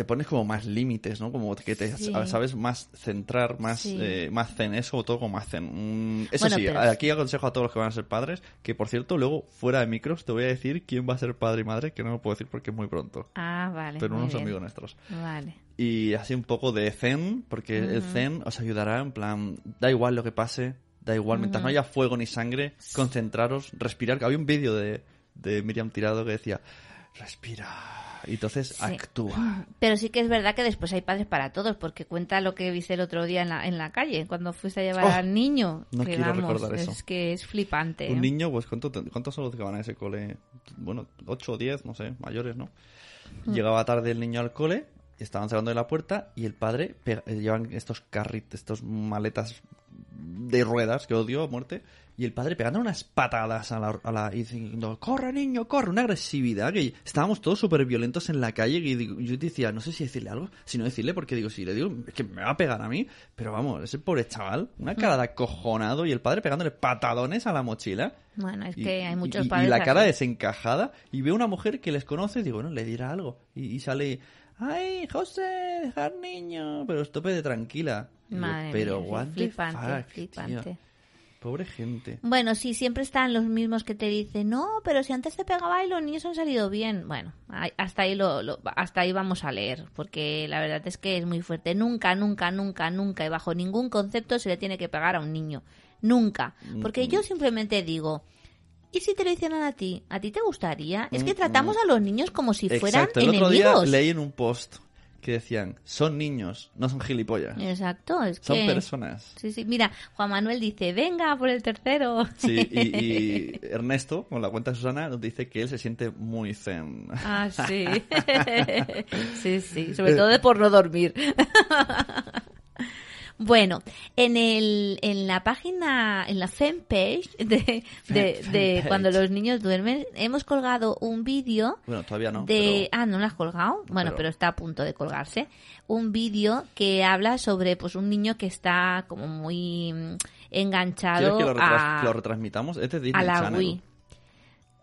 S1: te pones como más límites, ¿no? Como que te
S2: Sí.
S1: sabes más centrar, más,
S2: Sí.
S1: eh, más zen, eso todo como más zen. Mm, eso
S2: Bueno,
S1: sí,
S2: pero-
S1: aquí aconsejo a todos los que van a ser padres, que por cierto, luego fuera de micros te voy a decir quién va a ser padre y madre, que no lo puedo decir porque es muy pronto.
S2: Ah, vale.
S1: pero unos
S2: bien.
S1: amigos nuestros.
S2: Vale.
S1: Y así un poco de zen, porque el zen os ayudará en plan, da igual lo que pase, da igual, mientras no haya fuego ni sangre, concentraros, respirar. Había un vídeo de, de Miriam Tirado que decía, respira. Y entonces
S2: Sí.
S1: actúa. *clears throat*
S2: Pero sí que es verdad que después hay padres para todos, porque cuenta lo que viste el otro día en la, en la calle, cuando fuiste a llevar
S1: Oh,
S2: al niño.
S1: no
S2: que
S1: quiero
S2: vamos,
S1: recordar eso.
S2: Es que es flipante.
S1: Un
S2: ¿eh?
S1: niño, pues ¿cuánto ¿cuántos son los que van a ese cole? Bueno, 8 o 10, no sé, mayores, ¿no?
S2: Mm.
S1: Llegaba tarde el niño al cole, estaban cerrando la puerta y el padre pega- eh, llevan estos carritos, estos maletas de ruedas que odio a muerte y el padre pegando unas patadas a la, a la- y diciendo corre niño corre una agresividad que estábamos todos súper violentos en la calle y digo- yo decía no sé si decirle algo si no decirle porque digo si le digo es que me va a pegar a mí pero vamos ese pobre chaval una cara de acojonado y el padre pegándole patadones a la mochila
S2: Bueno, es
S1: y-
S2: que hay muchos
S1: y,
S2: padres.
S1: y la cara
S2: así.
S1: desencajada y veo una mujer que les conoce y digo, bueno, le dirá algo. Y, y sale, ay, José, dejar niño, pero estope de tranquila.
S2: Madre
S1: pero
S2: mía, flipante,
S1: fuck,
S2: flipante.
S1: tío. Pobre gente.
S2: Bueno, sí, siempre están los mismos que te dicen, no, pero si antes te pegaba y los niños han salido bien. Bueno, hasta ahí, lo, lo- hasta ahí vamos a leer, porque la verdad es que es muy fuerte. Nunca, nunca, nunca, nunca y bajo ningún concepto se le tiene que pegar a un niño. Nunca. Porque yo simplemente digo, ¿y si te lo hicieran a ti? ¿A ti te gustaría? Es que tratamos a los niños como si fueran
S1: Exacto, el otro
S2: enemigos.
S1: día leí en un post que decían, son niños, no son gilipollas.
S2: Exacto, es
S1: Son
S2: que...
S1: personas.
S2: Sí, sí. Mira, Juan Manuel dice, venga por el tercero.
S1: Sí, y, y *laughs* Ernesto, con la cuenta de Susana, nos dice que él se siente muy zen.
S2: Ah, sí. *laughs* sí, sí. Sobre todo de por no dormir. *laughs* Bueno, en el en la página, en la fanpage de, de, de *laughs*
S1: Fanpage.
S2: cuando los niños duermen, hemos colgado un vídeo
S1: Bueno, todavía no.
S2: de...
S1: pero-
S2: Ah, ¿no lo has colgado? Bueno,
S1: Pero-
S2: pero... está a punto de colgarse. Un vídeo que habla sobre pues un niño que está como muy mm,
S1: ¿Quieres
S2: enganchado
S1: que lo, retras-
S2: a,
S1: lo retransmitamos? Es de Disney
S2: a la
S1: Channel.
S2: Wii.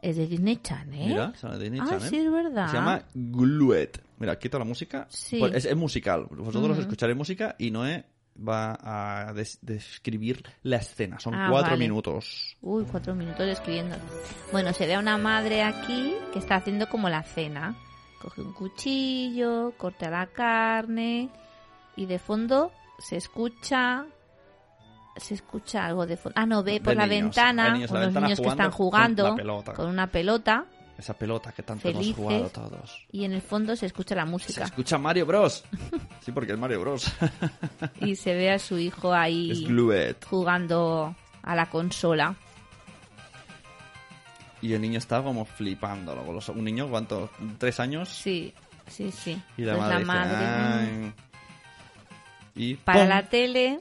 S2: Es de Disney Channel.
S1: Mira, de Disney
S2: Ah,
S1: Channel.
S2: sí, es verdad.
S1: Se llama Glued. Mira, quito la música.
S2: Sí.
S1: Pues es, es musical. Vosotros
S2: Ujú.
S1: escucharéis música y Noé va a des- describir la escena. Son
S2: Ah,
S1: cuatro
S2: vale.
S1: minutos.
S2: Uy, cuatro minutos escribiendo. Bueno, se ve a una madre aquí que está haciendo como la cena. Coge un cuchillo, corta la carne y de fondo se escucha... Se escucha algo de fondo. Ah, no, ve por
S1: De
S2: la
S1: niños.
S2: ventana
S1: niños la
S2: unos
S1: ventana
S2: niños que están
S1: jugando con
S2: una pelota
S1: Esa pelota que tanto
S2: Felices.
S1: hemos jugado todos.
S2: y en el fondo se escucha la
S1: Se
S2: música.
S1: escucha Mario Bros. Sí, porque es Mario Bros. *laughs*
S2: Y se ve a su hijo ahí jugando a la consola.
S1: Y el niño está como los- Un niño, ¿cuánto? ¿Tres años?
S2: Sí, sí, sí.
S1: Y la
S2: Pues
S1: madre,
S2: la
S1: dice,
S2: madre,
S1: "Ay". Y
S2: para
S1: ¡pum!
S2: la tele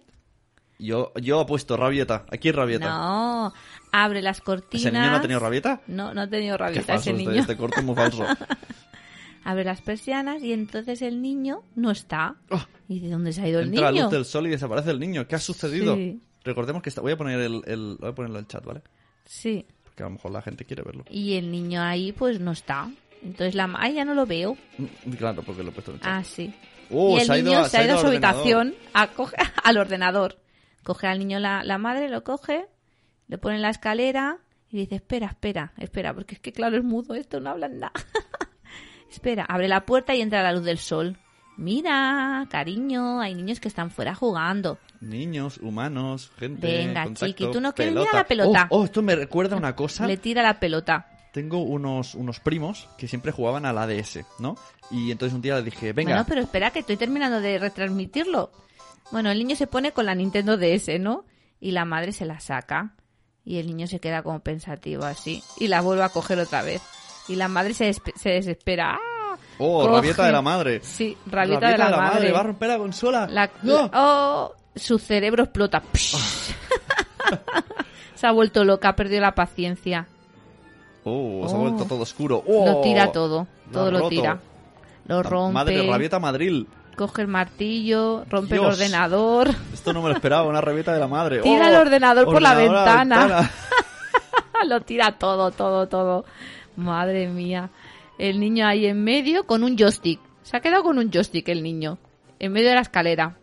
S1: Yo, yo he puesto rabieta. Aquí rabieta.
S2: No, abre las cortinas.
S1: ¿Ese niño no ha tenido rabieta?
S2: No, no ha tenido
S1: Qué
S2: rabieta
S1: falso,
S2: ese
S1: este,
S2: niño.
S1: este corto es muy falso. *laughs*
S2: Abre las persianas y entonces el niño no está.
S1: Oh.
S2: ¿Y de dónde se ha ido el
S1: Entra la
S2: niño?
S1: luz del sol y desaparece el niño. ¿Qué ha sucedido?
S2: Sí.
S1: Recordemos que está... voy a poner el, el- voy a ponerlo en el chat, ¿vale?
S2: Sí.
S1: Porque a lo mejor la gente quiere verlo.
S2: Y el niño ahí pues no está. Entonces la Ay, ya no lo veo.
S1: Mm, Claro, porque lo he puesto en el chat.
S2: Ah, sí.
S1: Oh,
S2: y el
S1: se ha ido
S2: niño se ha ido a su habitación a coge- *laughs* al ordenador. Coge al niño la, la madre, lo coge, le pone en la escalera y dice, espera, espera, espera, porque es que claro, es mudo esto, no hablan nada. *laughs* espera, abre la puerta y entra la luz del sol. Mira, cariño, hay niños que están fuera jugando.
S1: Niños, humanos, gente.
S2: Venga,
S1: contacto,
S2: chiqui, ¿tú no quieres?
S1: pelota.
S2: Mira la pelota.
S1: Oh, oh, esto me recuerda una cosa. *laughs*
S2: Le tira la pelota.
S1: Tengo unos, unos primos que siempre jugaban a la DS, ¿no? Y entonces un día les dije, venga,
S2: Bueno, pero espera que estoy terminando de retransmitirlo. Bueno, el niño se pone con la Nintendo DS, ¿no? Y la madre se la saca. Y el niño se queda como pensativo así. Y la vuelve a coger otra vez. Y la madre se, se desespera. ¡Ah!
S1: oh,
S2: coge-
S1: rabieta de la madre.
S2: Sí, rabieta, de la, madre.
S1: Va a romper la consola.
S2: La-
S1: ¡No!
S2: oh, su cerebro explota. *laughs* se ha vuelto loca, ha perdido la paciencia.
S1: Oh, se ha
S2: Oh.
S1: vuelto todo oscuro. Oh,
S2: Lo tira todo.
S1: lo
S2: Todo lo tira. Lo
S1: La
S2: rompe.
S1: Madre, rabieta Madrid.
S2: Coge el martillo, rompe el ordenador.
S1: Esto no me lo esperaba, una rabieta de la madre.
S2: Tira
S1: Oh,
S2: el ordenador por la
S1: ordenador a la
S2: ventana.
S1: ventana. *laughs*
S2: lo tira todo, todo, todo. Madre mía. El niño ahí en medio con un joystick. Se ha quedado con un joystick el niño. En medio de la escalera.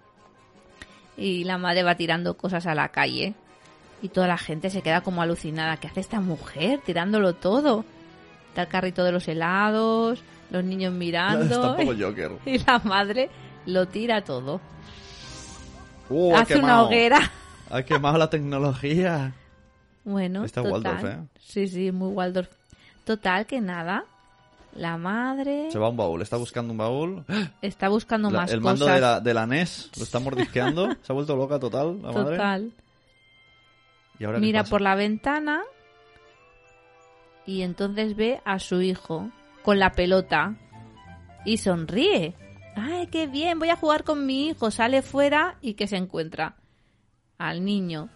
S2: Y la madre va tirando cosas a la calle. Y toda la gente se queda como alucinada. ¿Qué hace esta mujer tirándolo todo? Está el carrito de los helados, los niños *laughs* mirando.
S1: Joker. *laughs*
S2: y la madre lo tira todo.
S1: Ha
S2: Hace una hoguera.
S1: Ha quemado la tecnología.
S2: Bueno,
S1: Está
S2: total.
S1: Waldorf, ¿eh?
S2: Sí, sí, muy Waldorf. Total, que nada. La madre
S1: Se va a un baúl, está buscando un baúl. *gasps*
S2: está buscando
S1: La-
S2: más
S1: el mando
S2: cosas.
S1: de la, de la NES lo está mordisqueando. Se ha vuelto loca total, la madre.
S2: Total.
S1: ¿Y ahora
S2: Mira por la ventana y entonces ve a su hijo con la pelota y sonríe. ¡Ay, qué bien! Voy a jugar con mi hijo. Sale fuera y que se encuentra al niño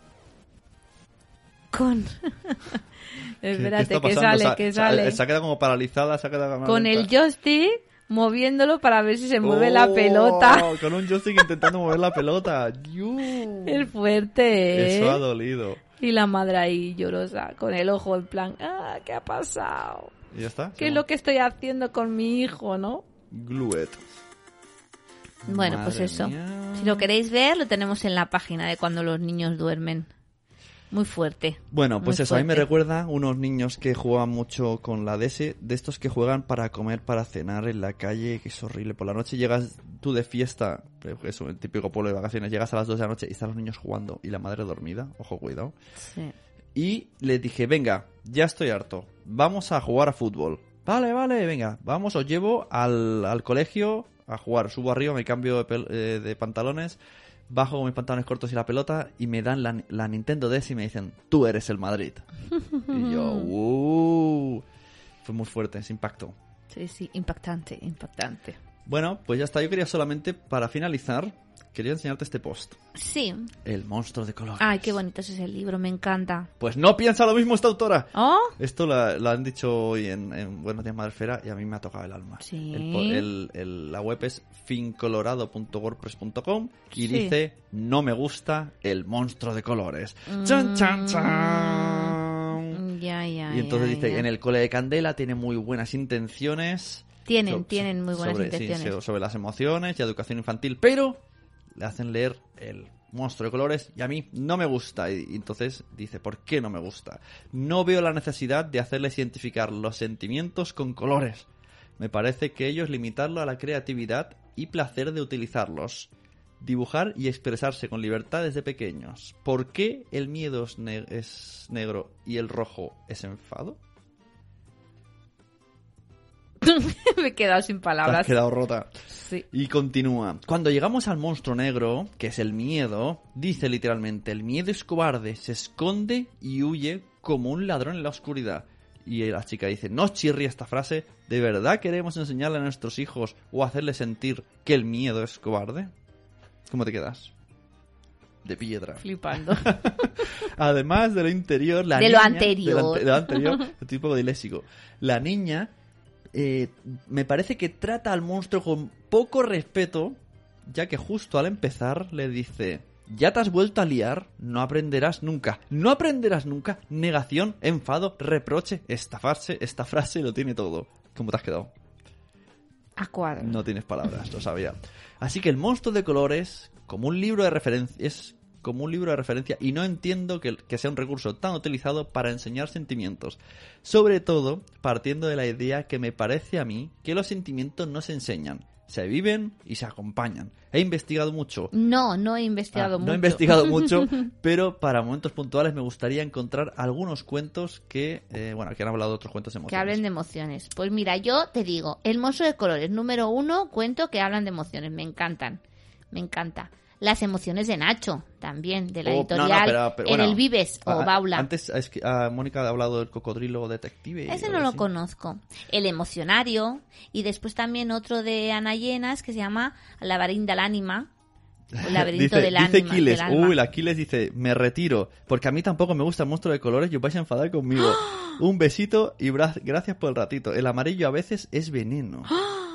S2: con... *laughs*
S1: ¿Qué- qué
S2: Espérate, que sale, que sale.
S1: Se ha quedado como paralizada, se ha quedado
S2: con el joystick moviéndolo para ver si se mueve la
S1: Oh,
S2: pelota. *laughs*
S1: Con un joystick intentando mover la pelota.
S2: Es fuerte, ¿eh?
S1: Eso ha dolido.
S2: Y la madre ahí llorosa, con el ojo en plan, ah, ¿qué ha pasado?
S1: ¿Y ya está?
S2: ¿Qué es lo que estoy haciendo con mi hijo, no?
S1: Gluet.
S2: Bueno, pues eso.
S1: mía.
S2: Si lo queréis ver, lo tenemos en la página de cuando los niños duermen. Muy fuerte.
S1: Bueno, pues eso, a mí me
S2: fuerte.
S1: recuerda unos niños que juegan mucho con la DS, de estos que juegan para comer, para cenar en la calle, que es horrible. Por la noche llegas tú de fiesta, pues eso, el típico pueblo de vacaciones, llegas a las 2 de la noche y están los niños jugando y la madre dormida, ojo, cuidado.
S2: Sí.
S1: Y les dije, venga, ya estoy harto, vamos a jugar a fútbol. Vale, vale, venga, vamos, os llevo al, al colegio a jugar. Subo arriba, me cambio de, eh, de pantalones, bajo con mis pantalones cortos y la pelota y me dan la, la Nintendo DS y me dicen, tú eres el Madrid. *laughs* y yo, "Uh". Fue muy fuerte ese impacto.
S2: Sí, sí, impactante, impactante.
S1: Bueno, pues ya está. Yo quería solamente, para finalizar, quería enseñarte este post.
S2: Sí.
S1: El monstruo de colores.
S2: Ay, qué bonito es ese libro, me encanta.
S1: Pues no piensa lo mismo esta autora.
S2: ¿Oh?
S1: Esto la, la han dicho hoy en, en Buenos Días Madrefera y a mí me ha tocado el alma.
S2: Sí.
S1: El po- el- el- la web es fincolorado.wordpress.com y
S2: Sí.
S1: dice no me gusta el monstruo de colores.
S2: Mm.
S1: ¡Chan, chan, chan!
S2: Ya, ya.
S1: Y entonces
S2: ya,
S1: dice, en el cole de Candela tiene muy buenas intenciones.
S2: Tienen,
S1: So-
S2: tienen muy buenas
S1: sobre,
S2: intenciones.
S1: so- sobre las emociones y educación infantil, pero le hacen leer el monstruo de colores y a mí no me gusta. Y, y entonces dice, ¿por qué no me gusta? No veo la necesidad de hacerles identificar los sentimientos con colores. Me parece que ello es limitarlo a la creatividad y placer de utilizarlos. Dibujar y expresarse con libertad desde pequeños. ¿Por qué el miedo es, ne- es negro y el rojo es enfado? *laughs*
S2: me he quedado sin
S1: Te has
S2: palabras.
S1: quedado rota.
S2: Sí.
S1: Y continúa. Cuando llegamos al monstruo negro, que es el miedo, dice literalmente, el miedo es cobarde, se esconde y huye como un ladrón en la oscuridad. Y la chica dice, no chirri esta frase, ¿de verdad queremos enseñarle a nuestros hijos o hacerles sentir que el miedo es cobarde? ¿Cómo te quedas? De piedra.
S2: Flipando. *laughs*
S1: Además de lo interior, la
S2: De lo anterior.
S1: de lo ante- de lo anterior, poco diléxico. La niña eh, me parece que trata al monstruo con poco respeto, ya que justo al empezar le dice, ya te has vuelto a liar, no aprenderás nunca, no aprenderás nunca, negación, enfado, reproche, esta frase, esta frase lo tiene todo. ¿Cómo te has quedado?
S2: A cuadro.
S1: No tienes palabras, lo sabía. Así que el monstruo de colores, como un libro de referencia, es como un libro de referencia y no entiendo que, que sea un recurso tan utilizado para enseñar sentimientos. Sobre todo partiendo de la idea que me parece a mí que los sentimientos no se enseñan, se viven y se acompañan. He investigado mucho.
S2: No, no he investigado
S1: Ah,
S2: mucho.
S1: No he investigado mucho, *laughs* pero para momentos puntuales me gustaría encontrar algunos cuentos que, eh, bueno, que han hablado de otros cuentos emocionales.
S2: Que hablen de emociones. Pues mira, yo te digo, El monstruo de colores, número uno, cuento que hablan de emociones. Me encantan. Me encanta. Las emociones de Nacho, también, de la
S1: Oh, no,
S2: editorial
S1: no, pero- pero
S2: En
S1: bueno,
S2: el Vives o
S1: ah,
S2: Baula.
S1: Antes es que, ah, Mónica ha hablado del cocodrilo detective.
S2: Ese
S1: o
S2: no lo
S1: así.
S2: conozco. El emocionario. Y después también otro de Ana Llenas que se llama Laberinto del Ánima. O *laughs* El laberinto
S1: dice,
S2: del
S1: dice
S2: ánima.
S1: Aquiles,
S2: del alma.
S1: uy, Aquiles dice, me retiro, porque a mí tampoco me gusta el monstruo de colores y os vais a enfadar conmigo. *gasps* Un besito y gracias por el ratito. El amarillo a veces es veneno. *gasps*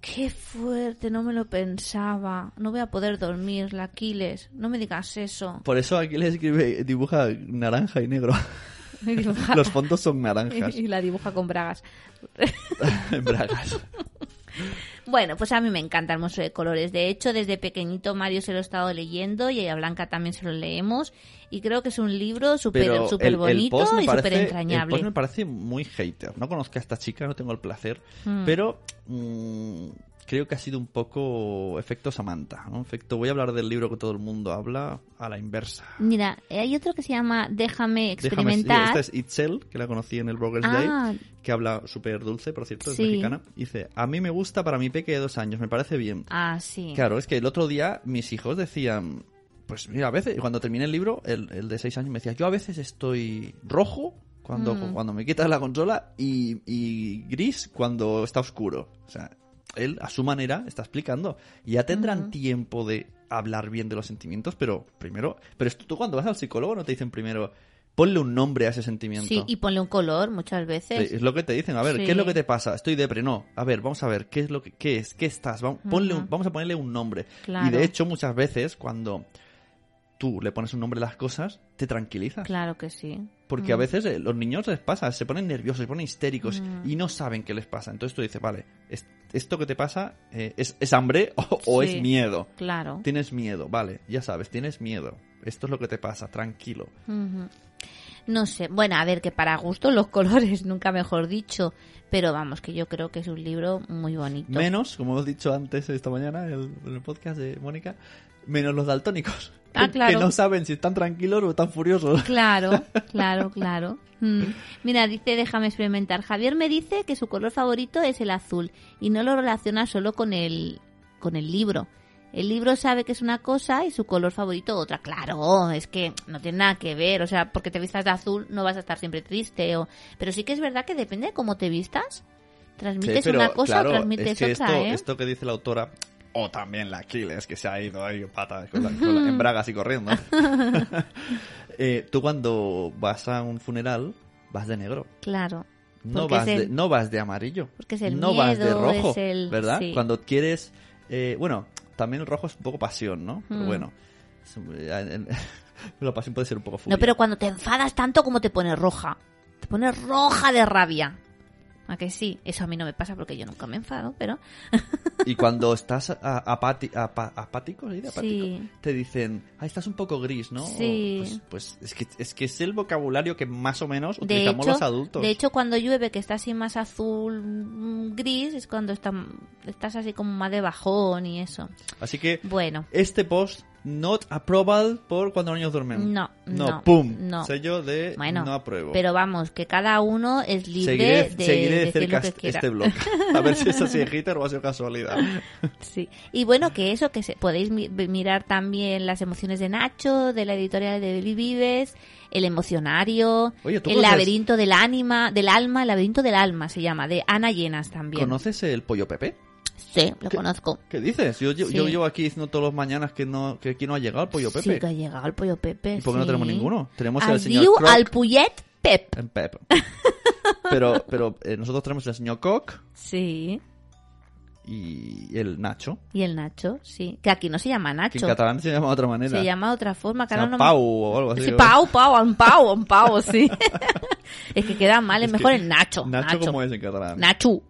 S2: Qué fuerte, no me lo pensaba. No voy a poder dormir, la Aquiles. No me digas eso.
S1: Por eso Aquiles escribe, dibuja naranja y negro. *laughs*
S2: Y dibuja-
S1: Los fondos son naranjas. *laughs*
S2: y la dibuja con bragas. *laughs*
S1: bragas.
S2: Bueno, pues a mí me encanta el monstruo de colores. De hecho, desde pequeñito Mario se lo he estado leyendo y a Blanca también se lo leemos. Y creo que es un libro súper súper
S1: el- el
S2: bonito y súper
S1: El
S2: entrañable.
S1: post me parece muy hater. No conozco a esta chica, no tengo el placer.
S2: Mm.
S1: Pero creo que ha sido un poco efecto Samantha. ¿no? Efecto, voy a hablar del libro que todo el mundo habla a la inversa.
S2: Mira, hay otro que se llama Déjame
S1: Déjame,
S2: experimentar.
S1: esta es Itzel, que la conocí en el Broker's
S2: Ah.
S1: Day, que habla súper dulce, por cierto, es
S2: Sí.
S1: mexicana. Dice, a mí me gusta para mi peque de dos años, me parece bien.
S2: Ah, sí.
S1: Claro, es que el otro día mis hijos decían, pues mira, a veces, cuando terminé el libro, el, el de seis años me decía, yo a veces estoy rojo cuando,
S2: Mm.
S1: cuando me quitas la consola y, y gris cuando está oscuro. O sea, él a su manera está explicando. Ya tendrán tiempo de hablar bien de los sentimientos, pero primero, pero esto, tú cuando vas al psicólogo no te dicen primero, ponle un nombre a ese sentimiento.
S2: Sí, y ponle un color muchas veces.
S1: Sí, es lo que te dicen. A ver,
S2: Sí.
S1: ¿qué es lo que te pasa? Estoy depre. No. A ver, vamos a ver, ¿qué es lo que qué es? ¿Qué estás? Vamos, ponle un-
S2: Ujú.
S1: vamos a ponerle un nombre.
S2: Claro.
S1: Y de hecho, muchas veces, cuando tú le pones un nombre a las cosas, te tranquilizas.
S2: Claro que sí.
S1: Porque a
S2: Mm.
S1: veces eh, los niños les pasa, se ponen nerviosos, se ponen histéricos
S2: Mm.
S1: y no saben qué les pasa. Entonces tú dices, vale, es- esto que te pasa eh, es, es hambre *laughs* o, es miedo.
S2: Claro.
S1: Tienes miedo, vale, ya sabes, tienes miedo. Esto es lo que te pasa, tranquilo.
S2: No sé, bueno, a ver, que para gusto los *laughs* colores, nunca mejor dicho, pero vamos, que yo creo que es un libro muy bonito.
S1: Menos, como hemos dicho antes esta mañana en el, en el podcast de Mónica, menos los daltónicos.
S2: Ah,
S1: que,
S2: claro.
S1: que no saben si están tranquilos o están furiosos. *laughs*
S2: Claro, claro, claro. Mm. Mira, dice, déjame experimentar. Javier me dice que su color favorito es el azul y no lo relaciona solo con el, con el libro. El libro sabe que es una cosa y su color favorito otra. Claro, es que no tiene nada que ver. O sea, porque te vistas de azul no vas a estar siempre triste. O... Pero sí que es verdad que depende de cómo te vistas. Transmites
S1: Sí, pero,
S2: una cosa
S1: claro,
S2: o transmites
S1: es que
S2: otra,
S1: esto,
S2: ¿eh?
S1: esto que dice la autora, o también la Aquiles, que se ha ido ahí pata, con la- con la- en bragas y corriendo. *laughs* Eh, tú cuando vas a un funeral, vas de negro.
S2: Claro.
S1: No vas, de, no vas de amarillo.
S2: porque es el
S1: no vas de
S2: miedo,
S1: rojo,
S2: el-
S1: ¿verdad?
S2: sí.
S1: Cuando quieres... eh, bueno, también el rojo es un poco pasión, ¿no? Pero
S2: Mm.
S1: bueno. eh, *laughs* la pasión puede ser un poco furia.
S2: No, pero cuando te enfadas tanto como te pones roja. Te pones roja de rabia. ¿A que sí? Eso a mí no me pasa porque yo nunca me enfado, pero... *laughs*
S1: Y cuando estás apático, apático,
S2: Sí.
S1: te dicen, ah, estás un poco gris, ¿no?
S2: Sí.
S1: Pues, pues es, que, es que es el vocabulario que más o menos utilizamos
S2: hecho,
S1: los adultos.
S2: de hecho, cuando llueve, que está así más azul, mm, gris, es cuando está, estás así como más de bajón y eso.
S1: Así que
S2: Bueno,
S1: este post, not approval por cuando los niños duermen.
S2: No, no,
S1: pum.
S2: no.
S1: Sello de
S2: bueno.
S1: no apruebo.
S2: Pero vamos, que cada uno es libre
S1: seguiré
S2: de
S1: seguiré de
S2: decir
S1: cerca
S2: lo que
S1: este blog. A ver si es así de *laughs* hater o ha sido casualidad.
S2: Sí. Y bueno, que eso, que se, podéis mi- mirar también las emociones de Nacho, de la editorial de Vives, el emocionario,
S1: Oye, ¿tú
S2: el
S1: conoces-
S2: laberinto del ánima, del alma, el laberinto del alma se llama, de Ana Llenas también.
S1: ¿Conoces el pollo Pepe?
S2: Sí, lo
S1: ¿Qué?
S2: conozco.
S1: ¿Qué dices? Yo, yo,
S2: Sí.
S1: yo llevo aquí diciendo todas las mañanas que no que aquí no ha llegado el pollo Pepe.
S2: Sí, que ha llegado el pollo Pepe.
S1: ¿Y por qué no
S2: sí.
S1: tenemos ninguno? Tenemos al
S2: Es
S1: señor Croc.
S2: al Puyet Pep.
S1: En *laughs* Pep. Pero, pero eh, nosotros tenemos el señor Cock,
S2: Sí.
S1: y el Nacho.
S2: Y el Nacho, sí. Que aquí no se llama
S1: Que
S2: Nacho.
S1: en catalán se llama de otra manera.
S2: Se llama de otra forma.
S1: Se
S2: que ahora
S1: llama
S2: no me-
S1: Pau o algo así.
S2: Sí,
S1: ¿no?
S2: Pau, Pau, un Pau, un Pau, *laughs* sí. es que queda mal, es,
S1: Es que-
S2: mejor el Nacho.
S1: Nacho, ¿cómo es en catalán?
S2: Nacho.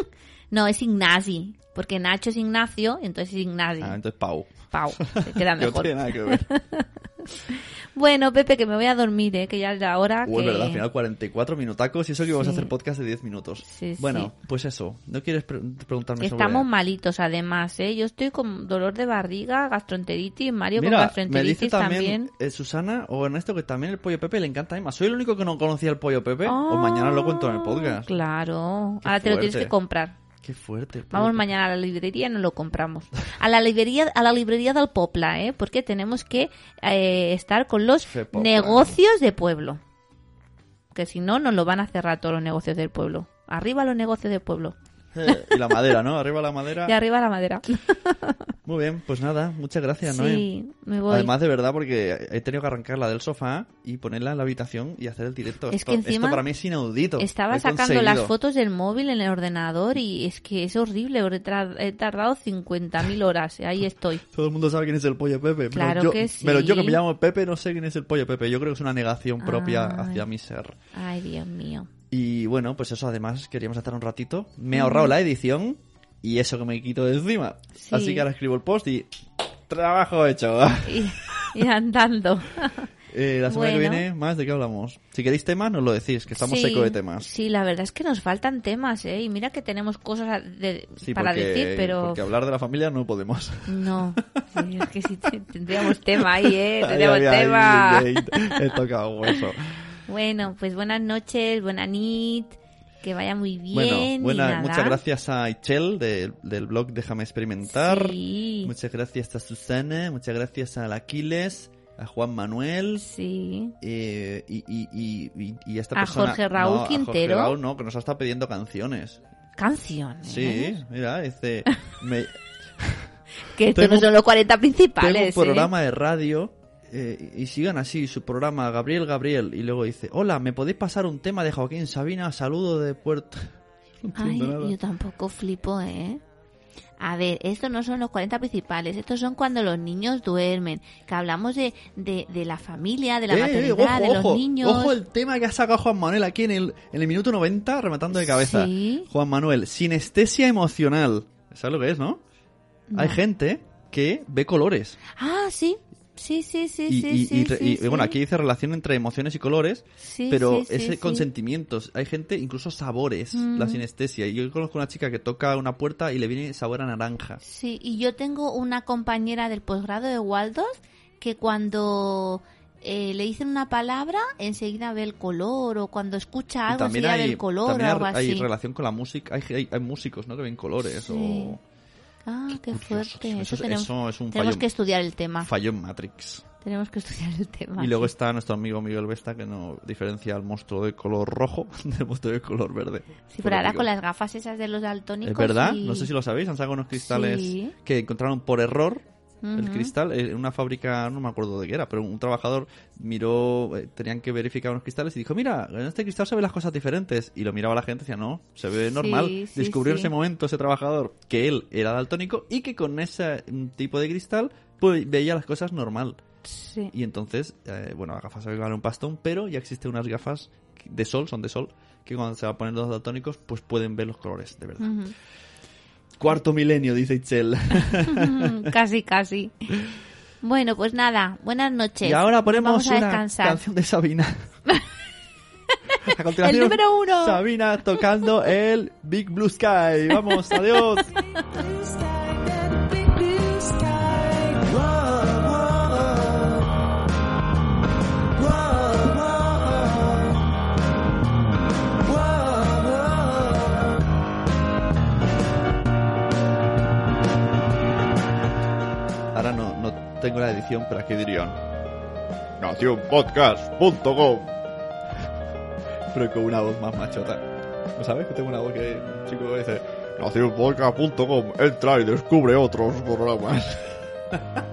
S2: *laughs* no, es Ignasi. Porque Nacho es Ignacio, entonces es Ignasi.
S1: Ah, entonces Pau.
S2: Pau. *laughs* Se queda
S1: Que no
S2: mejor.
S1: tiene nada que ver. *laughs*
S2: Bueno, Pepe, que me voy a dormir, ¿eh? Que ya es la hora que...
S1: es verdad, al final 44 minutacos y eso que íbamos a hacer podcast de 10 minutos.
S2: Sí,
S1: bueno,
S2: sí.
S1: pues eso. ¿No quieres pre- preguntarme
S2: que
S1: sobre...?
S2: estamos malitos, además, ¿eh? Yo estoy con dolor de barriga, gastroenteritis, Mario con
S1: me
S2: gastroenteritis
S1: dice también,
S2: también.
S1: eh, Susana o Ernesto que también el pollo Pepe le encanta a Emma. ¿Soy el único que no conocía el pollo Pepe? o
S2: Ah,
S1: mañana lo cuento en el podcast.
S2: Claro.
S1: Qué
S2: Ahora te lo tienes que comprar.
S1: Qué fuerte.
S2: Vamos mañana a la librería y nos lo compramos. A la librería, a la librería del Popla, ¿eh? Porque tenemos que eh, estar con los negocios de pueblo. Que si no, nos lo van a cerrar todos los negocios del pueblo. Arriba los negocios del pueblo.
S1: Eh, y la madera, ¿no? Arriba la madera.
S2: Y arriba la madera. *laughs*
S1: Muy bien, pues nada, muchas gracias, Noé.
S2: Sí, me voy.
S1: Además, de verdad, porque he tenido que arrancarla del sofá y ponerla en la habitación y hacer el directo.
S2: Es
S1: esto,
S2: que encima
S1: esto para mí es inaudito.
S2: Estaba sacando
S1: conseguido.
S2: las fotos del móvil en el ordenador y es que es horrible. He, tardado 50.000 horas. Ahí estoy. *laughs*
S1: Todo el mundo sabe quién es el pollo Pepe. menos
S2: Claro
S1: yo,
S2: que sí.
S1: Pero yo que me llamo Pepe no sé quién es el pollo Pepe. Yo creo que es una negación propia hacia mi ser.
S2: Ay, Dios mío.
S1: Y bueno, pues eso además queríamos hacer un ratito. Me he ahorrado la edición y eso que me quito de encima.
S2: Sí.
S1: Así que ahora escribo el post y trabajo hecho. *laughs*
S2: Y, y andando. *laughs*
S1: Eh, la semana que viene, más de qué hablamos. Si queréis temas, nos lo decís, que estamos
S2: Sí,
S1: seco de temas.
S2: Sí, la verdad es que nos faltan temas, ¿eh? Y mira que tenemos cosas a- de-
S1: Sí,
S2: para
S1: porque,
S2: decir, pero
S1: porque hablar de la familia no podemos.
S2: no. *laughs* Es que sí te- tendríamos tema ahí, ¿eh? Tendríamos
S1: ay, ay,
S2: tema.
S1: ay, He tocado hueso.
S2: Bueno, pues buenas noches, buena nit, que vaya muy bien.
S1: Bueno,
S2: y
S1: buena,
S2: nada.
S1: muchas gracias a Ichel de- del blog Déjame Experimentar.
S2: Sí,
S1: Muchas gracias a Susana, muchas gracias a Aquiles, a Juan Manuel
S2: sí.
S1: eh, y, y, y, y- esta
S2: A
S1: persona...
S2: Jorge Raúl
S1: no, a Jorge. Raúl no, que nos ha estado pidiendo canciones.
S2: Canciones.
S1: Sí, mira, dice... *laughs* me-
S2: Que esto
S1: Tengo-
S2: no son los 40
S1: tengo
S2: principales.
S1: un
S2: ¿eh?
S1: programa de radio eh, y sigan así su programa Gabriel Gabriel y luego dice hola me podéis pasar un tema de Joaquín Sabina saludo de Puerto *laughs* no
S2: Ay,
S1: nada
S2: yo tampoco flipo, ¿eh? A ver, estos no son los 40 principales, estos son cuando los niños duermen, que hablamos de, de, de la familia, de la
S1: Eh, eh,
S2: maternidad, de los
S1: ojo,
S2: niños.
S1: ojo el tema que ha sacado Juan Manuel aquí en el, en el minuto 90 rematando de cabeza
S2: Sí.
S1: Juan Manuel sinestesia emocional ¿sabes lo que es no?
S2: No.
S1: hay gente que ve colores
S2: Ah, sí, sí, sí, sí,
S1: y,
S2: sí,
S1: y-
S2: sí,
S1: y-
S2: sí,
S1: y- bueno aquí dice relación entre emociones y colores pero
S2: sí.
S1: con sentimientos. Hay gente, incluso sabores,
S2: Mm.
S1: la sinestesia. Y yo conozco una chica que toca una puerta y le viene sabor a naranja.
S2: Sí, y yo tengo una compañera del posgrado de Waldorf que cuando eh, le dicen una palabra, enseguida ve el color, o cuando escucha algo, enseguida
S1: hay,
S2: ve el color,
S1: también
S2: o algo
S1: hay, hay
S2: así.
S1: relación con la música. Hay, hay, hay músicos, ¿no? Que ven colores o...
S2: Ah, qué fuerte.
S1: Eso
S2: Eso,
S1: es-
S2: tenemos,
S1: eso es un
S2: tenemos
S1: fallo-
S2: que estudiar el tema.
S1: Fallo en Matrix.
S2: Tenemos que estudiar el tema.
S1: Y luego
S2: sí.
S1: está nuestro amigo Miguel Vesta que no diferencia al monstruo de color rojo *laughs* del monstruo de color verde.
S2: Sí, pero ahora con las gafas esas de los daltónicos.
S1: Es verdad,
S2: y-
S1: no sé si lo sabéis, han sacado unos cristales
S2: Sí.
S1: que encontraron por error el cristal en una fábrica, no me acuerdo de qué era, pero un trabajador miró, eh, tenían que verificar unos cristales y dijo, mira, en este cristal se ven las cosas diferentes. Y lo miraba la gente y decía, no, se ve normal.
S2: sí,
S1: Descubrió en
S2: sí.
S1: ese momento ese trabajador que él era daltónico y que con ese mm, tipo de cristal pues, veía las cosas normal. Y entonces, eh, bueno, las gafas se van un pastón, pero ya existen unas gafas de sol, son de sol, que cuando se van a poner los daltónicos, pues pueden ver los colores, de verdad. Cuarto milenio, dice Itzel. *laughs*
S2: casi, casi. Bueno, pues nada, buenas noches.
S1: y ahora ponemos
S2: Vamos a
S1: una
S2: descansar.
S1: canción de Sabina. *laughs* A continuación,
S2: El número uno.
S1: Sabina tocando el Big Blue Sky. Vamos, adiós. *laughs* tengo la edición, pero aquí dirían nacionpodcast.com Pero con una voz más machota. ¿No sabes? Que tengo una voz que un chico dice nacionpodcast.com Entra y descubre otros programas. *laughs*